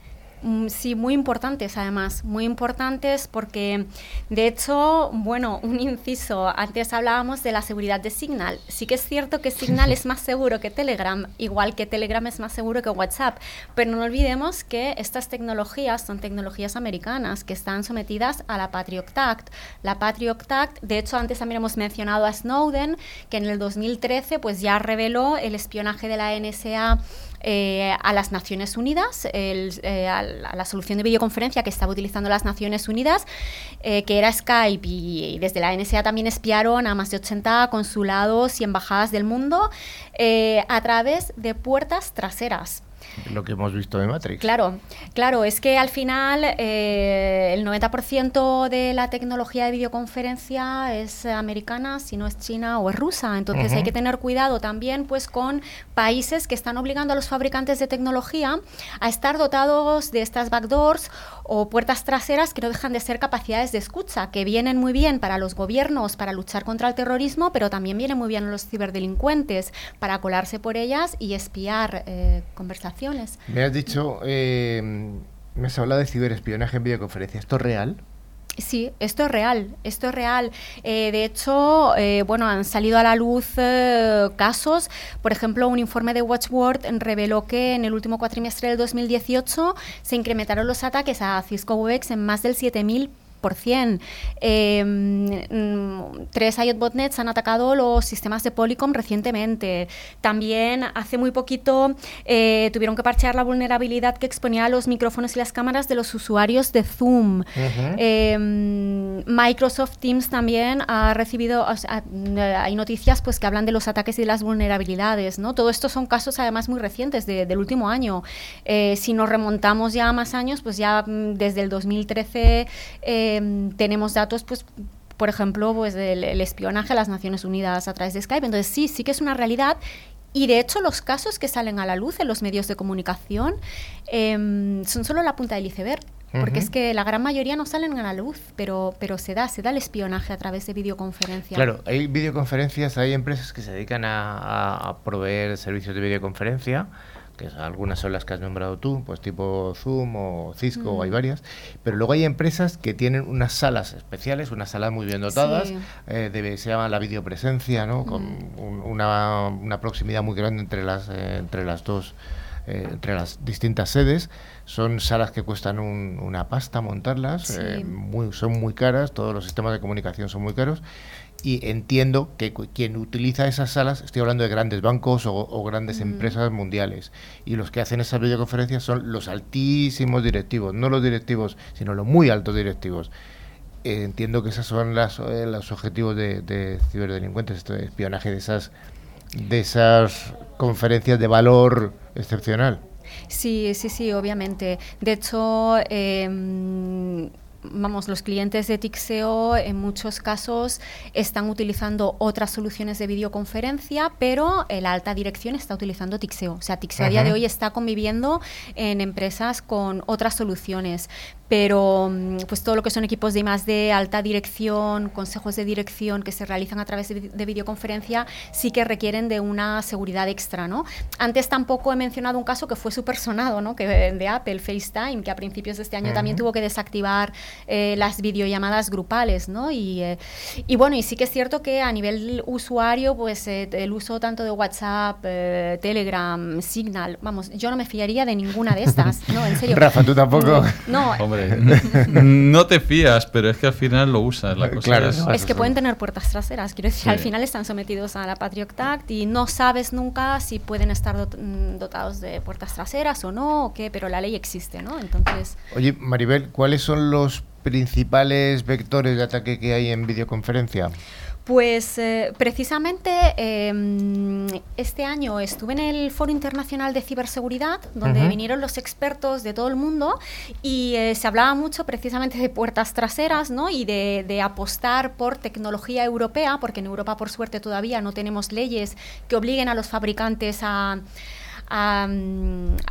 Mm, sí, muy importantes además, muy importantes porque de hecho, bueno, <laughs> un inciso, antes hablábamos de la seguridad de Signal. Sí que es cierto que Signal <laughs> es más seguro que Telegram, igual que Telegram es más seguro que WhatsApp, pero no olvidemos que estas tecnologías son tecnologías americanas que están sometidas a la Patriot Act. La Patriot Act, de hecho, antes también hemos mencionado a Snowden, que en el 2013 pues ya reveló el espionaje de la NSA eh, a las Naciones Unidas, eh, a, la, solución de videoconferencia que estaba utilizando las Naciones Unidas, eh, que era Skype, y, desde la NSA también espiaron a más de 80 consulados y embajadas del mundo a través de puertas traseras. Lo que hemos visto de Matrix. Claro, claro, es que al final eh, el 90% de la tecnología de videoconferencia es americana, si no es china o es rusa. Entonces hay que tener cuidado también pues con países que están obligando a los fabricantes de tecnología a estar dotados de estas backdoors o puertas traseras que no dejan de ser capacidades de escucha, que vienen muy bien para los gobiernos para luchar contra el terrorismo, pero también vienen muy bien los ciberdelincuentes para colarse por ellas y espiar eh, conversaciones. Me has dicho, eh, me has hablado de ciberespionaje en videoconferencia. ¿Esto es real? Sí, esto es real, esto es real. Eh, de hecho, eh, bueno, han salido a la luz eh, casos. Por ejemplo, un informe de Watchword reveló que en el último cuatrimestre del 2018 se incrementaron los ataques a Cisco Webex en más del 7000 Em, tres IOT botnets han atacado los sistemas de Polycom recientemente. También hace muy poquito eh, tuvieron que parchear la vulnerabilidad que exponía los micrófonos y las cámaras de los usuarios de Zoom. Em, Microsoft Teams también ha recibido, hay noticias pues que hablan de los ataques y de las vulnerabilidades. ¿no? Todo esto son casos además muy recientes del último año. Eh, si nos remontamos ya a más años, pues ya mm, desde el 2013 Em, tenemos datos, pues, por ejemplo, pues del espionaje a las Naciones Unidas a través de Skype. Entonces, sí, sí que es una realidad. Y de hecho, los casos que salen a la luz en los medios de comunicación em, son solo la punta del iceberg. Porque es que la gran mayoría no salen a la luz, pero, pero se da, se da el espionaje a través de videoconferencia. Claro, hay videoconferencias, hay empresas que se dedican a, a proveer servicios de videoconferencia que algunas son las que has nombrado tú, pues tipo Zoom o Cisco, hay varias, pero luego hay empresas que tienen unas salas especiales, unas salas muy bien dotadas, eh, se llama la videopresencia, ¿no? con mm. una, una, proximidad muy grande entre las, eh, entre las dos, eh, entre las distintas sedes. Son salas que cuestan una pasta montarlas, muy, son muy caras, todos los sistemas de comunicación son muy caros y entiendo que quien utiliza esas salas, estoy hablando de grandes bancos o, grandes empresas mundiales, y los que hacen esas videoconferencias son los altísimos directivos, no los directivos, sino los muy altos directivos. Eh, entiendo que esos son las, eh, los objetivos de, ciberdelincuentes, este espionaje de esas, de esas conferencias de valor excepcional. Sí, sí, sí, obviamente. De hecho, eh, vamos, los clientes de Tixeo en muchos casos están utilizando otras soluciones de videoconferencia, pero la alta dirección está utilizando Tixeo. O sea, Tixeo a día de hoy está conviviendo en empresas con otras soluciones pero mm, pues todo lo que son equipos de más de alta dirección, consejos de dirección que se realizan a través de, videoconferencia, sí que requieren de una seguridad extra, ¿no? Antes tampoco he mencionado un caso que fue súper sonado, ¿no? Que de Apple, FaceTime, que a principios de este año también tuvo que desactivar eh, las videollamadas grupales, ¿no? Y, eh, y, bueno, y sí que es cierto que a nivel usuario, pues eh, el uso tanto de WhatsApp, Telegram, Signal, vamos, yo no me fiaría de ninguna de estas, ¿no? En serio. <laughs> Rafa, tú tampoco. No, no te fías, pero es que al final lo usas. La cosa es, que pueden tener puertas traseras. Quiero decir, al final están sometidos a la Patriot Act y no sabes nunca si pueden estar mm, dotados de puertas traseras o no, o qué, pero la ley existe, ¿no? Entonces. Oye, Maribel, ¿cuáles son los principales vectores de ataque que hay en videoconferencia? Pues eh, precisamente em, este año estuve en el Foro Internacional de Ciberseguridad, donde vinieron los expertos de todo el mundo y eh, se hablaba mucho precisamente de puertas traseras ¿no? y de, de, apostar por tecnología europea, porque en Europa por suerte todavía no tenemos leyes que obliguen a los fabricantes a a,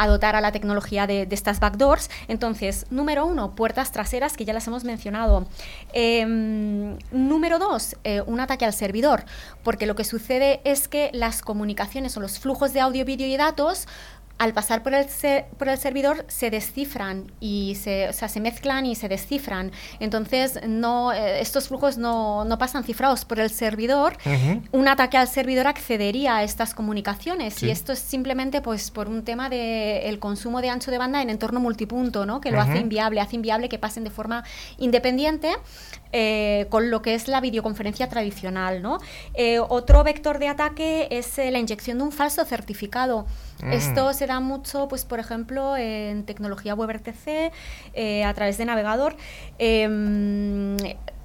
dotar a la tecnología de, estas backdoors. Entonces, número uno, puertas traseras, que ya las hemos mencionado. Em, número dos, eh, un ataque al servidor, porque lo que sucede es que las comunicaciones o los flujos de audio, vídeo y datos al pasar por el, por el servidor se descifran y se, o sea, se mezclan y se descifran. Entonces, no, eh, estos flujos no, no, pasan cifrados por el servidor. Un ataque al servidor accedería a estas comunicaciones y esto es simplemente pues, por un tema del el consumo de ancho de banda en entorno multipunto, ¿no? que lo hace inviable, hace inviable que pasen de forma independiente. Eh, con lo que es la videoconferencia tradicional. ¿no? Eh, otro vector de ataque es la inyección de un falso certificado. Mm. Esto se da mucho, pues, por ejemplo, en tecnología WebRTC, eh, a través de navegador. Em,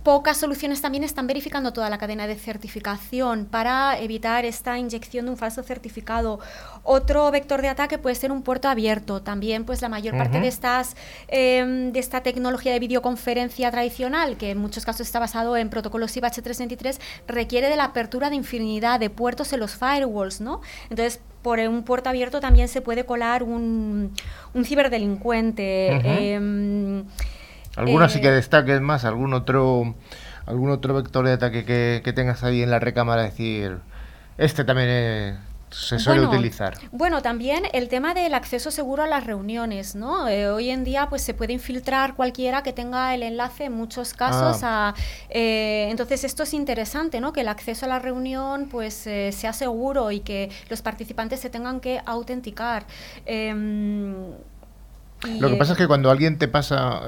pocas soluciones también están verificando toda la cadena de certificación para evitar esta inyección de un falso certificado. Otro vector de ataque puede ser un puerto abierto. También, pues la mayor parte de estas em, de esta tecnología de videoconferencia tradicional, que en muchos casos está basado en protocolos IPH323, requiere de la apertura de infinidad de puertos en los firewalls, ¿no? Entonces, por un puerto abierto también se puede colar un, un ciberdelincuente. ¿Alguna eh, sí que destaques más? ¿Algún otro, algún otro vector de ataque que, tengas ahí en la recámara? Decir, este también se suele utilizar. Bueno, también el tema del acceso seguro a las reuniones, ¿no? Eh, hoy en día pues se puede infiltrar cualquiera que tenga el enlace en muchos casos ah. a... Eh, entonces esto es interesante, ¿no? Que el acceso a la reunión pues sea seguro y que los participantes se tengan que autenticar. Em, Lo que pasa es que cuando alguien te pasa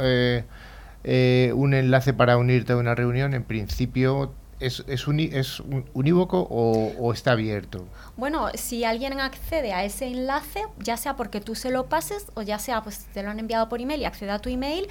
eh, un enlace para unirte a una reunión, en principio ¿Es, es, es unívoco o, está abierto? Bueno, si alguien accede a ese enlace, ya sea porque tú se lo pases o ya sea pues te lo han enviado por email y accede a tu email,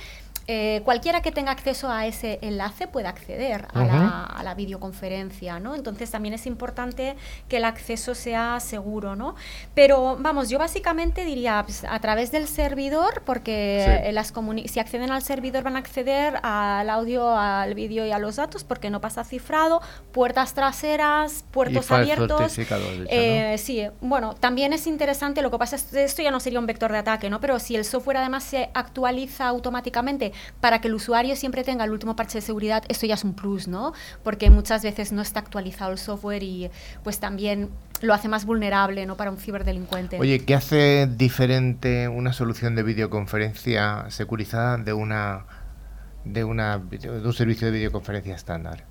eh, cualquiera que tenga acceso a ese enlace puede acceder a, la, videoconferencia, ¿no? Entonces también es importante que el acceso sea seguro, ¿no? Pero vamos, yo básicamente diría pues, a través del servidor, porque las si acceden al servidor van a acceder al audio, al vídeo y a los datos, porque no pasa cifrado, puertas traseras, puertos abiertos. Eh, sí, bueno, también es interesante, lo que pasa es que esto ya no sería un vector de ataque, ¿no? Pero si el software además se actualiza automáticamente para que el usuario siempre tenga el último parche de seguridad, esto ya es un plus, ¿no? Porque muchas veces no está actualizado el software y pues también lo hace más vulnerable ¿no? para un ciberdelincuente. Oye, ¿qué hace diferente una solución de videoconferencia securizada de una de una de un servicio de videoconferencia estándar?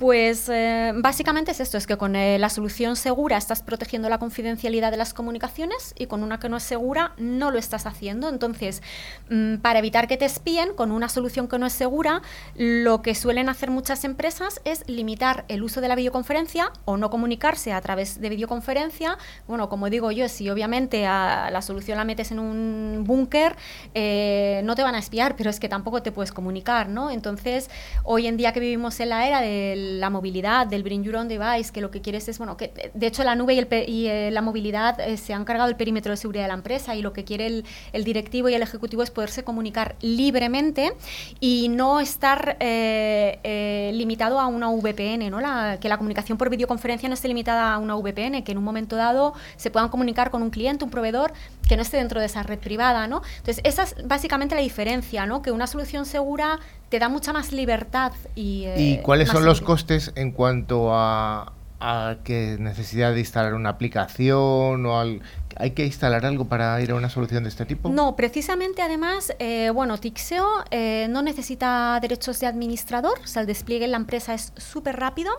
Pues eh, básicamente es esto, es que con eh, la solución segura estás protegiendo la confidencialidad de las comunicaciones y con una que no es segura no lo estás haciendo. Entonces, mm, para evitar que te espíen, con una solución que no es segura, lo que suelen hacer muchas empresas es limitar el uso de la videoconferencia o no comunicarse a través de videoconferencia. Bueno, como digo yo, si obviamente la solución la metes en un búnker, eh, no te van a espiar, pero es que tampoco te puedes comunicar, ¿no? Entonces, hoy en día que vivimos en la era del la movilidad, del Bring Your Own Device, que lo que quieres es, bueno, que de hecho la nube y, el, y eh, la movilidad eh, se han cargado el perímetro de seguridad de la empresa y lo que quiere el, directivo y el ejecutivo es poderse comunicar libremente y no estar eh, limitado a una VPN, ¿no? La, que la comunicación por videoconferencia no esté limitada a una VPN, que en un momento dado se puedan comunicar con un cliente, un proveedor que no esté dentro de esa red privada, ¿no? Entonces, esa es básicamente la diferencia, ¿no? Que una solución segura te da mucha más libertad y... ¿Y cuáles son los costes en cuanto a, a que necesidad de instalar una aplicación o ¿Hay que instalar algo para ir a una solución de este tipo? No, precisamente además, eh, bueno, Tixeo eh, no necesita derechos de administrador, o sea, el despliegue en la empresa es súper rápido.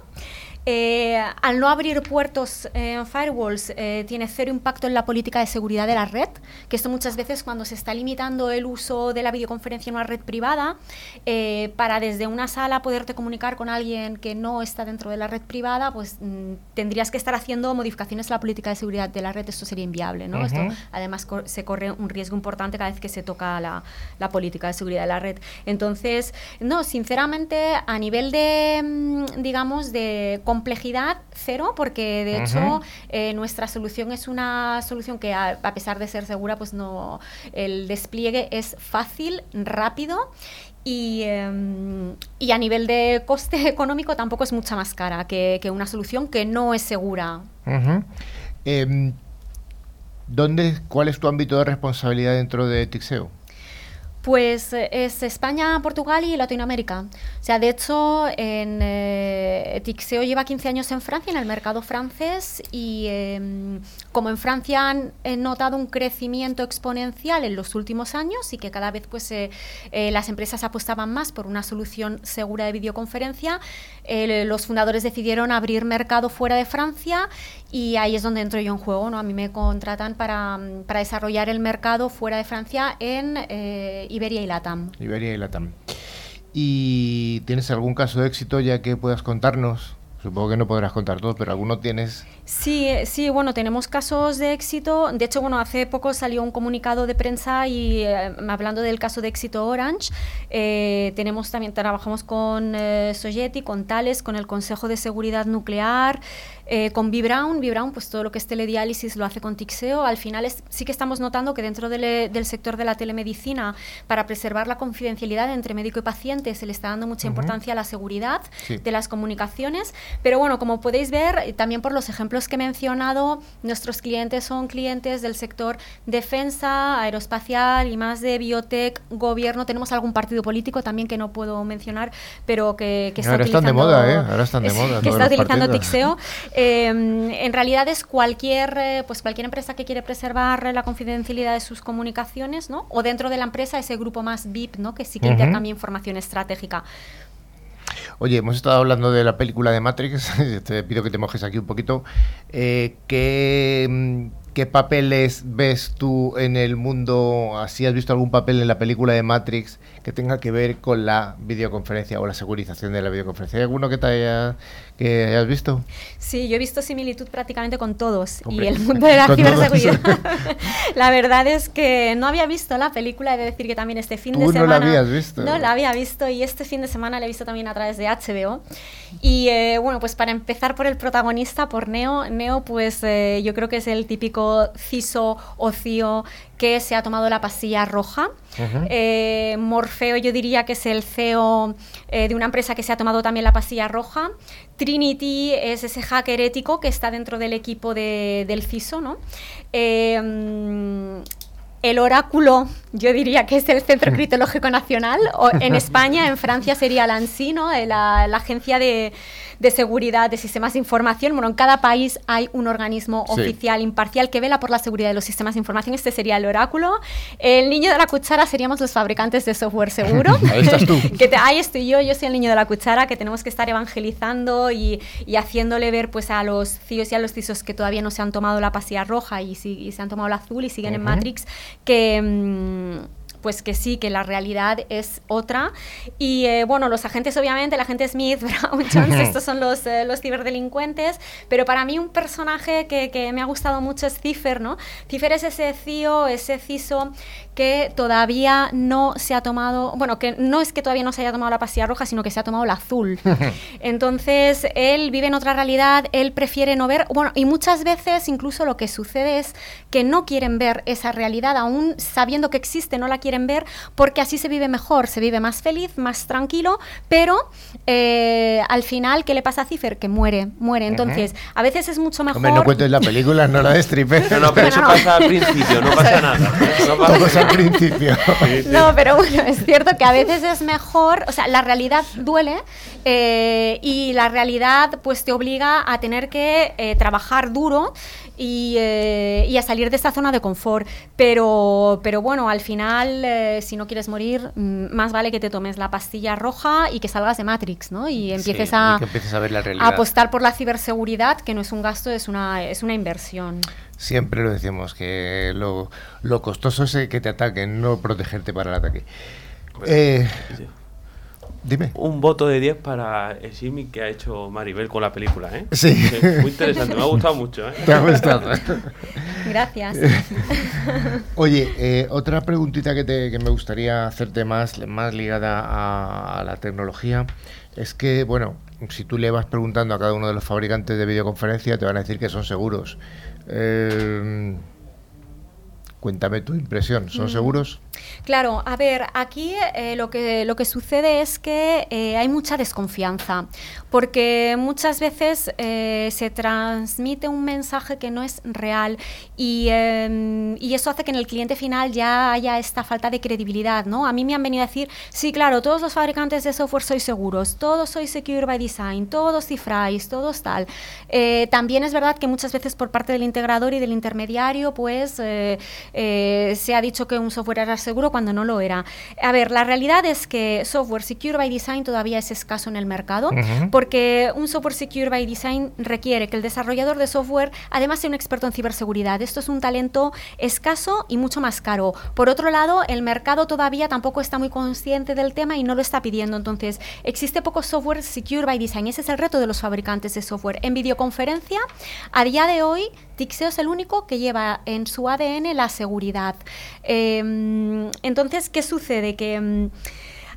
Eh, al no abrir puertos en firewalls, eh, tiene cero impacto en la política de seguridad de la red, que esto muchas veces cuando se está limitando el uso de la videoconferencia en una red privada, eh, para desde una sala poderte comunicar con alguien que no está dentro de la red privada, pues mm, tendrías que estar haciendo modificaciones a la política de seguridad de la red, esto sería inviable. ¿no? Esto además se corre un riesgo importante cada vez que se toca la, la política de seguridad de la red. Entonces, no, sinceramente, a nivel de, mm, digamos, de complejidad cero, porque de hecho eh, nuestra solución es una solución que a, pesar de ser segura, pues no, el despliegue es fácil, rápido y, em, y, a nivel de coste <laughs> económico tampoco es mucha más cara que, que una solución que no es segura. Em, ¿dónde, ¿Cuál es tu ámbito de responsabilidad dentro de Tixeo? Pues eh, es España, Portugal y Latinoamérica. O sea, de hecho, en, eh, Tixeo lleva 15 años en Francia, en el mercado francés, y em, como en Francia han notado un crecimiento exponencial en los últimos años y que cada vez pues, eh, las empresas apostaban más por una solución segura de videoconferencia, los fundadores decidieron abrir mercado fuera de Francia y ahí es donde entro yo en juego. ¿no? A mí me contratan para, para desarrollar el mercado fuera de Francia en Iberia y Latam. Iberia y Latam. ¿Y tienes algún caso de éxito ya que puedas contarnos? Supongo que no podrás contar todo, pero alguno tienes. Sí, eh, sí, bueno, tenemos casos de éxito. De hecho, bueno, hace poco salió un comunicado de prensa y eh, hablando del caso de éxito Orange, eh, tenemos también trabajamos con eh, con Tales, con el Consejo de Seguridad Nuclear, con Vibrown. Vibrown, pues todo lo que es telediálisis lo hace con Tixeo. Al final es, sí que estamos notando que dentro del, sector de la telemedicina, para preservar la confidencialidad entre médico y paciente, se le está dando mucha importancia a la seguridad de las comunicaciones. Pero bueno, como podéis ver, también por los ejemplos que he mencionado, nuestros clientes son clientes del sector defensa, aeroespacial y más de biotech, gobierno. Tenemos algún partido político también que no puedo mencionar, pero que, que está Ahora utilizando... Están de moda, ¿eh? Ahora están de <laughs> moda. que está utilizando Tixeo. Em, en realidad es cualquier, eh, pues cualquier empresa que quiere preservar la confidencialidad de sus comunicaciones, ¿no? O dentro de la empresa ese grupo más VIP, ¿no? Que sí que intercambia información estratégica. Oye, hemos estado hablando de la película de Matrix, <laughs> te pido que te mojes aquí un poquito. Eh, ¿qué, mm, ¿Qué papeles ves tú en el mundo? ¿Así has visto algún papel en la película de Matrix que tenga que ver con la videoconferencia o la segurización de la videoconferencia? ¿Hay alguno que te haya, que hayas visto? Sí, yo he visto similitud prácticamente con todos y el mundo de la <laughs> ciberseguridad. <laughs> la verdad es que no había visto la película, he de decir que también este fin de semana... no la habías visto? No, la había visto y este fin de semana la he visto también a través de HBO. Y eh, bueno, pues para empezar por el protagonista, por Neo, Neo pues eh, yo creo que es el típico CISO o CIO que se ha tomado la pastilla roja. Eh, Morfeo yo diría que es el CEO de una empresa que se ha tomado también la pastilla roja. Trinity es ese hacker ético que está dentro del equipo del CISO, ¿no? el oráculo, yo diría que es el Centro <laughs> Criptológico Nacional, o en <laughs> España, en Francia sería la ANSI, ¿no? la Agencia de, de seguridad de sistemas de información. Bueno, en cada país hay un organismo oficial imparcial que vela por la seguridad de los sistemas de información. Este sería el oráculo. El niño de la cuchara seríamos los fabricantes de software seguro. <laughs> ahí estás tú. <laughs> que ahí estoy yo, yo soy el niño de la cuchara, que tenemos que estar evangelizando y, haciéndole ver pues a los CIOs y a los CISOs que todavía no se han tomado la pasilla roja y, se han tomado la azul y siguen en Matrix, que... Mm, pues que sí, que la realidad es otra. Y eh, bueno, los agentes, obviamente, el agente Smith, <laughs> Brown, Jones, estos son los, eh, los ciberdelincuentes, pero para mí un personaje que, que, me ha gustado mucho es Cipher, ¿no? Cipher es ese CIO, ese CISO que todavía no se ha tomado, bueno, que no es que todavía no se haya tomado la pastilla roja, sino que se ha tomado la azul. <laughs> Entonces, él vive en otra realidad, él prefiere no ver, bueno, y muchas veces incluso lo que sucede es que no quieren ver esa realidad, aún sabiendo que existe, no la quieren ver, porque así se vive mejor, se vive más feliz, más tranquilo, pero eh, al final, ¿qué le pasa a Cipher? Que muere, muere. Entonces, a veces es mucho mejor... Hombre, no cuentes la película, no la de No, no, pero eso pasa al principio, no pasa nada. No pasa al principio. <laughs> No, pero bueno, es cierto que a veces es mejor, o sea, la realidad duele eh, y la realidad pues te obliga a tener que eh, trabajar duro y, eh, y, a salir de esta zona de confort. Pero, pero bueno, al final, eh, si no quieres morir, mm, más vale que te tomes la pastilla roja y que salgas de Matrix, ¿no? Y empieces, a, a, ver la realidad. a apostar por la ciberseguridad, que no es un gasto, es una, es una inversión. Siempre lo decimos, que lo, lo costoso es que te ataquen, no protegerte para el ataque. Eh, Dime. Un voto de 10 para el Jimmy que ha hecho Maribel con la película, ¿eh? Sí. Muy interesante, me ha gustado mucho, ¿eh? <laughs> Te ha gustado. Gracias. <laughs> Oye, eh, otra preguntita que, te, que, me gustaría hacerte más, más ligada a, a, la tecnología es que, bueno, si tú le vas preguntando a cada uno de los fabricantes de videoconferencia, te van a decir que son seguros. Eh, Cuéntame tu impresión, ¿son mm. seguros? Claro, a ver, aquí eh, lo, que, lo que sucede es que eh, hay mucha desconfianza, porque muchas veces eh, se transmite un mensaje que no es real y, em, y, eso hace que en el cliente final ya haya esta falta de credibilidad, ¿no? A mí me han venido a decir, sí, claro, todos los fabricantes de software sois seguros, todos sois secure by design, todos cifráis, todos tal. también es verdad que muchas veces por parte del integrador y del intermediario, pues se ha dicho que un software era cuando no lo era. A ver, la realidad es que software secure by design todavía es escaso en el mercado, porque un software secure by design requiere que el desarrollador de software además sea un experto en ciberseguridad. Esto es un talento escaso y mucho más caro. Por otro lado, el mercado todavía tampoco está muy consciente del tema y no lo está pidiendo. Entonces, existe poco software secure by design. Ese es el reto de los fabricantes de software. En videoconferencia, a día de hoy, Tixeo es el único que lleva en su ADN la seguridad. Em, entonces, ¿qué sucede? Que em,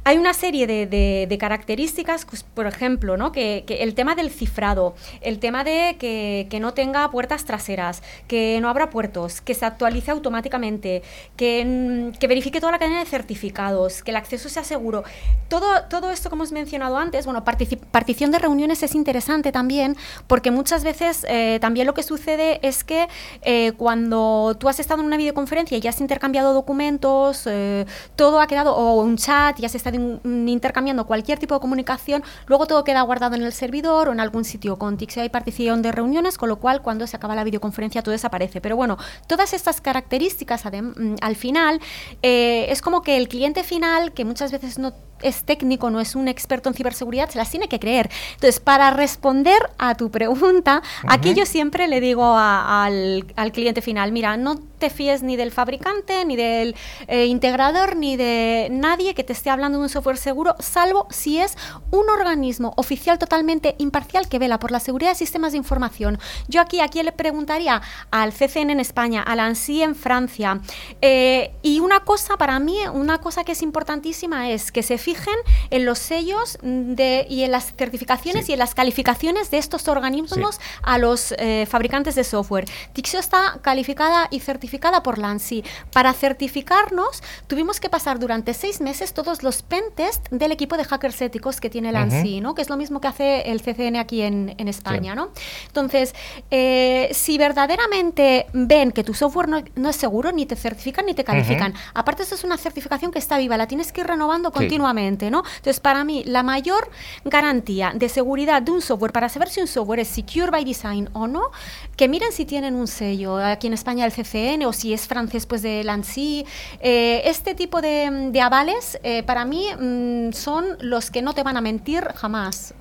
hay una serie de, características, pues, por ejemplo. Que, el tema del cifrado, el tema de que, no tenga puertas traseras, que no abra puertos, que se actualice automáticamente, que, mm, verifique toda la cadena de certificados, que el acceso sea seguro. Todo, todo esto que hemos mencionado antes, bueno, partición de reuniones es interesante también, porque muchas veces eh, también lo que sucede es que eh, cuando tú has estado en una videoconferencia y ya has intercambiado documentos, eh, todo ha quedado, o un chat, ya se está intercambiando cualquier tipo de comunicación, luego todo queda guardado en el servidor o en algún sitio. Con Tixio hay partición de reuniones, con lo cual cuando se acaba la videoconferencia todo desaparece. Pero bueno, todas estas características mm, al final eh, es como que el cliente final, que muchas veces no es técnico, no es un experto en ciberseguridad, se las tiene que creer. Entonces, para responder a tu pregunta, aquí yo siempre le digo al, al, cliente final, mira, no te fíes ni del fabricante, ni del eh, integrador, ni de nadie que te esté hablando de un software seguro, salvo si es un organismo oficial totalmente imparcial que vela por la seguridad de sistemas de información. Yo aquí, aquí le preguntaría al CCN en España, al ANSI en Francia, eh, y una cosa para mí, una cosa que es importantísima es que se fijen en los sellos de, y en las certificaciones y en las calificaciones de estos organismos a los eh, fabricantes de software. Tixio está calificada y certificada por la ANSI. Para certificarnos tuvimos que pasar durante seis meses todos los pentest del equipo de hackers éticos que tiene la ANSI, ¿no? que es lo mismo que hace el CCN aquí en, España. ¿no? Entonces, eh, si verdaderamente ven que tu software no, es seguro, ni te certifican ni te califican. Aparte, eso es una certificación que está viva, la tienes que ir renovando continuamente Entonces, para mí, la mayor garantía de seguridad de un software, para saber si un software es secure by design o no, que miren si tienen un sello, aquí en España el CCN o si es francés, pues de ANSI. Eh, este tipo de, avales, eh, para mí, mm, son los que no te van a mentir jamás.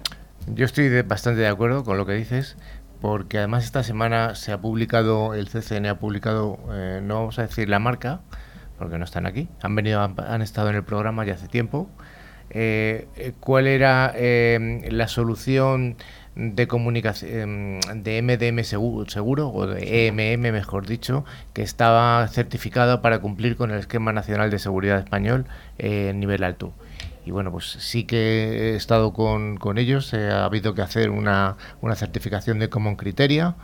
Yo estoy bastante de acuerdo con lo que dices porque además esta semana se ha publicado, el CCN ha publicado, eh, no vamos a decir la marca, porque no están aquí, han venido, han estado en el programa ya hace tiempo, eh, eh, cuál era eh, la solución de comunicación de MDM seguro, o de EMM mejor dicho, que estaba certificado para cumplir con el esquema nacional de seguridad español en nivel alto. Y bueno, pues sí que he estado con, con ellos, ha habido que hacer una, una certificación de Common Criteria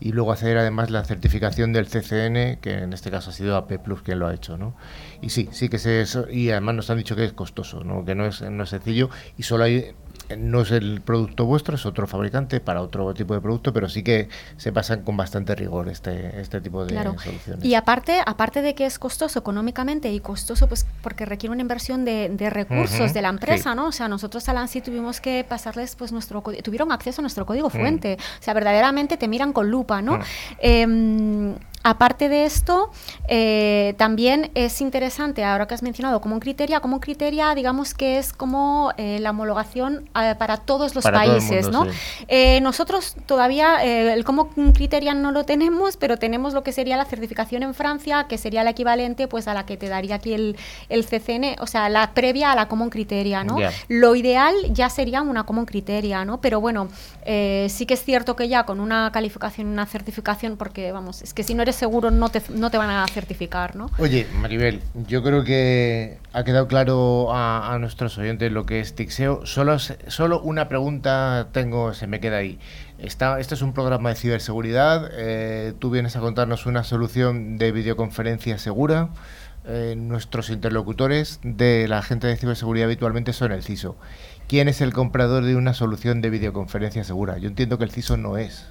y luego hacer además la certificación del CCN, que en este caso ha sido AP Plus quien lo ha hecho, ¿no? Y sí, sí que se y además nos han dicho que es costoso, ¿no? Que no es, no es sencillo y solo hay no es el producto vuestro, es otro fabricante para otro tipo de producto, pero sí que se pasan con bastante rigor este, este tipo de soluciones. Y aparte, aparte de que es costoso económicamente y costoso pues porque requiere una inversión de, recursos de la empresa, ¿no? O sea, nosotros a Lancy tuvimos que pasarles pues nuestro tuvieron acceso a nuestro código mm. fuente. O sea, verdaderamente te miran con lupa, ¿no? Em, Aparte de esto, eh, también es interesante, ahora que has mencionado como criterio, como criterio, digamos que es como eh, la homologación eh, para todos los países, ¿no? nosotros todavía el como criterio no lo tenemos, pero tenemos lo que sería la certificación en Francia, que sería la equivalente pues a la que te daría aquí el, el CCN, o sea, la previa a la Common Criteria, ¿no? Lo ideal ya sería una Common Criteria, ¿no? Pero bueno, sí que es cierto que ya con una calificación, una certificación, porque vamos, es que si no seguro no te, no te van a certificar, ¿no? Oye, Maribel, yo creo que ha quedado claro a, nuestros oyentes lo que es Tixeo. Solo, solo una pregunta tengo, se me queda ahí. Está, este es un programa de ciberseguridad. Eh, tú vienes a contarnos una solución de videoconferencia segura. Eh, nuestros interlocutores de la gente de ciberseguridad habitualmente son el CISO. ¿Quién es el comprador de una solución de videoconferencia segura? Yo entiendo que el CISO no es.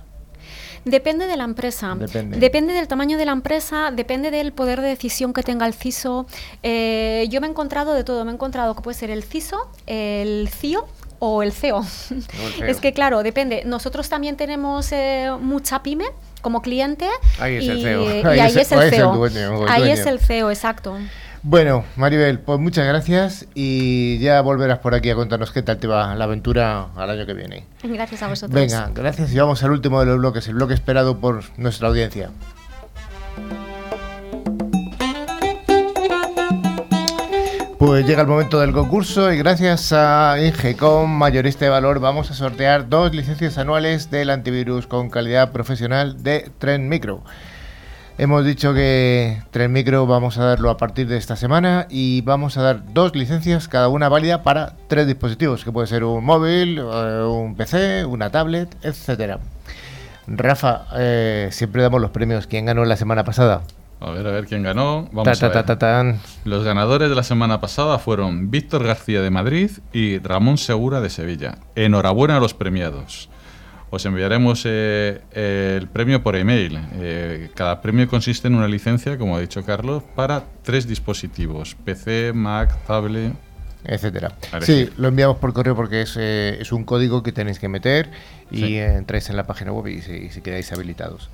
Depende de la empresa. Depende. del tamaño de la empresa, depende del poder de decisión que tenga el CISO. Eh, yo me he encontrado de todo. Me he encontrado que puede ser el CISO, el CIO o el CEO. es que claro, depende. Nosotros también tenemos eh, mucha pyme como cliente. Ahí es el CEO. Y <laughs> ahí, es, el CEO. ahí es el CEO, exacto. Bueno, Maribel, pues muchas gracias y ya volverás por aquí a contarnos qué tal te va la aventura al año que viene. Gracias a vosotros. Venga, gracias y vamos al último de los bloques, el bloque esperado por nuestra audiencia. Pues llega el momento del concurso y gracias a Ingecom Mayorista de Valor vamos a sortear dos licencias anuales del antivirus con calidad profesional de Tren Micro. Hemos dicho que Tren Micro vamos a darlo a partir de esta semana y vamos a dar dos licencias, cada una válida para tres dispositivos, que puede ser un móvil, eh, un PC, una tablet, etcétera. Rafa, eh, siempre damos los premios. ¿Quién ganó la semana pasada? A ver, a ver quién ganó. Vamos a ver. Los ganadores de la semana pasada fueron Víctor García de Madrid y Ramón Segura de Sevilla. Enhorabuena a los premiados os enviaremos eh, el premio por email. Eh, cada premio consiste en una licencia, como ha dicho Carlos, para tres dispositivos: PC, Mac, tablet. Etcétera. Sí, lo enviamos por correo porque es, eh, es un código que tenéis que meter y entráis en la página web y si, quedáis habilitados.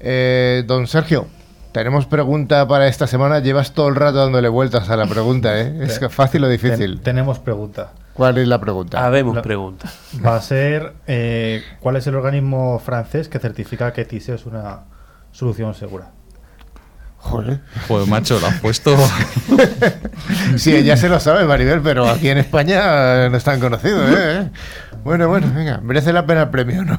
don Sergio, tenemos pregunta para esta semana. Llevas todo el rato dándole vueltas a la pregunta, ¿eh? <laughs> ¿Es fácil o difícil? tenemos pregunta. ¿Cuál es la pregunta? Habemos pregunta. Va a ser, eh, ¿cuál es el organismo francés que certifica que TISE es una solución segura? Joder. Pues macho, lo has puesto. <laughs> sí, ya se lo sabe, Maribel, pero aquí en España no están conocidos, ¿eh? Bueno, bueno, venga, merece la pena el premio, ¿no?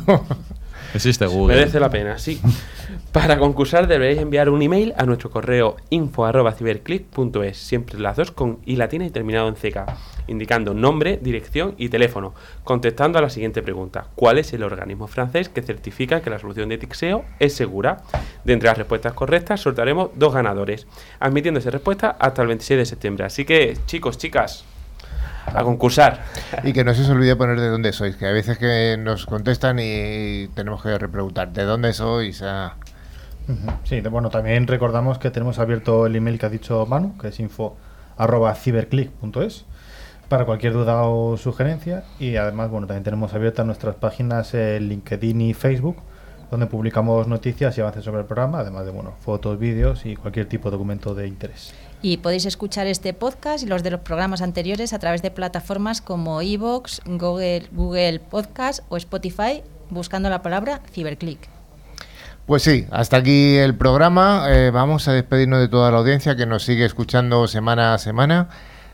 Merece la pena, sí. <laughs> Para concursar deberéis enviar un email a nuestro correo info.ciberclick.es, siempre las dos con y latina y terminado en CK, indicando nombre, dirección y teléfono, contestando a la siguiente pregunta. ¿Cuál es el organismo francés que certifica que la solución de Tixeo es segura? De entre las respuestas correctas soltaremos dos ganadores, admitiéndose respuesta hasta el 26 de septiembre. Así que, chicos, chicas, a concursar. Y que no se os olvide poner de dónde sois, que a veces que nos contestan y tenemos que repreguntar de dónde sois. Sí, bueno, también recordamos que tenemos abierto el email que ha dicho Manu, que es info para cualquier duda o sugerencia y además, bueno, también tenemos abiertas nuestras páginas en LinkedIn y Facebook donde publicamos noticias y avances sobre el programa, además de bueno, fotos, vídeos y cualquier tipo de documento de interés. Y podéis escuchar este podcast y los de los programas anteriores a través de plataformas como Evox, Google, Google Podcast o Spotify buscando la palabra Ciberclick. Pues sí, hasta aquí el programa. Eh, vamos a despedirnos de toda la audiencia que nos sigue escuchando semana a semana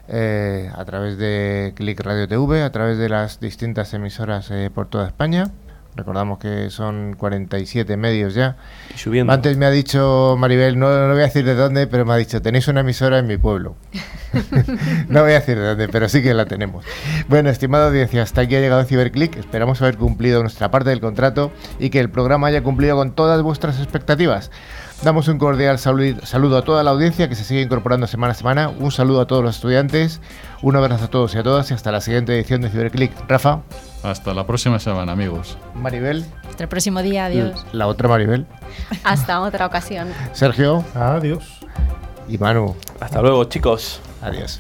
eh, a través de Click Radio TV, a través de las distintas emisoras eh, por toda España. Recordamos que son 47 medios ya. Y subiendo. Antes me ha dicho Maribel, no, no voy a decir de dónde, pero me ha dicho, tenéis una emisora en mi pueblo. <laughs> no voy a decir de dónde, pero sí que la tenemos. Bueno, estimada audiencia, hasta aquí ha llegado Ciberclick. Esperamos haber cumplido nuestra parte del contrato y que el programa haya cumplido con todas vuestras expectativas. Damos un cordial saludo a toda la audiencia que se sigue incorporando semana a semana. Un saludo a todos los estudiantes. Un abrazo a todos y a todas y hasta la siguiente edición de CiberClick. Rafa. Hasta la próxima semana, amigos. Maribel. Hasta el próximo día, adiós. La otra Maribel. Hasta otra ocasión. Sergio. Adiós. Y Manu. Hasta luego, chicos. Adiós.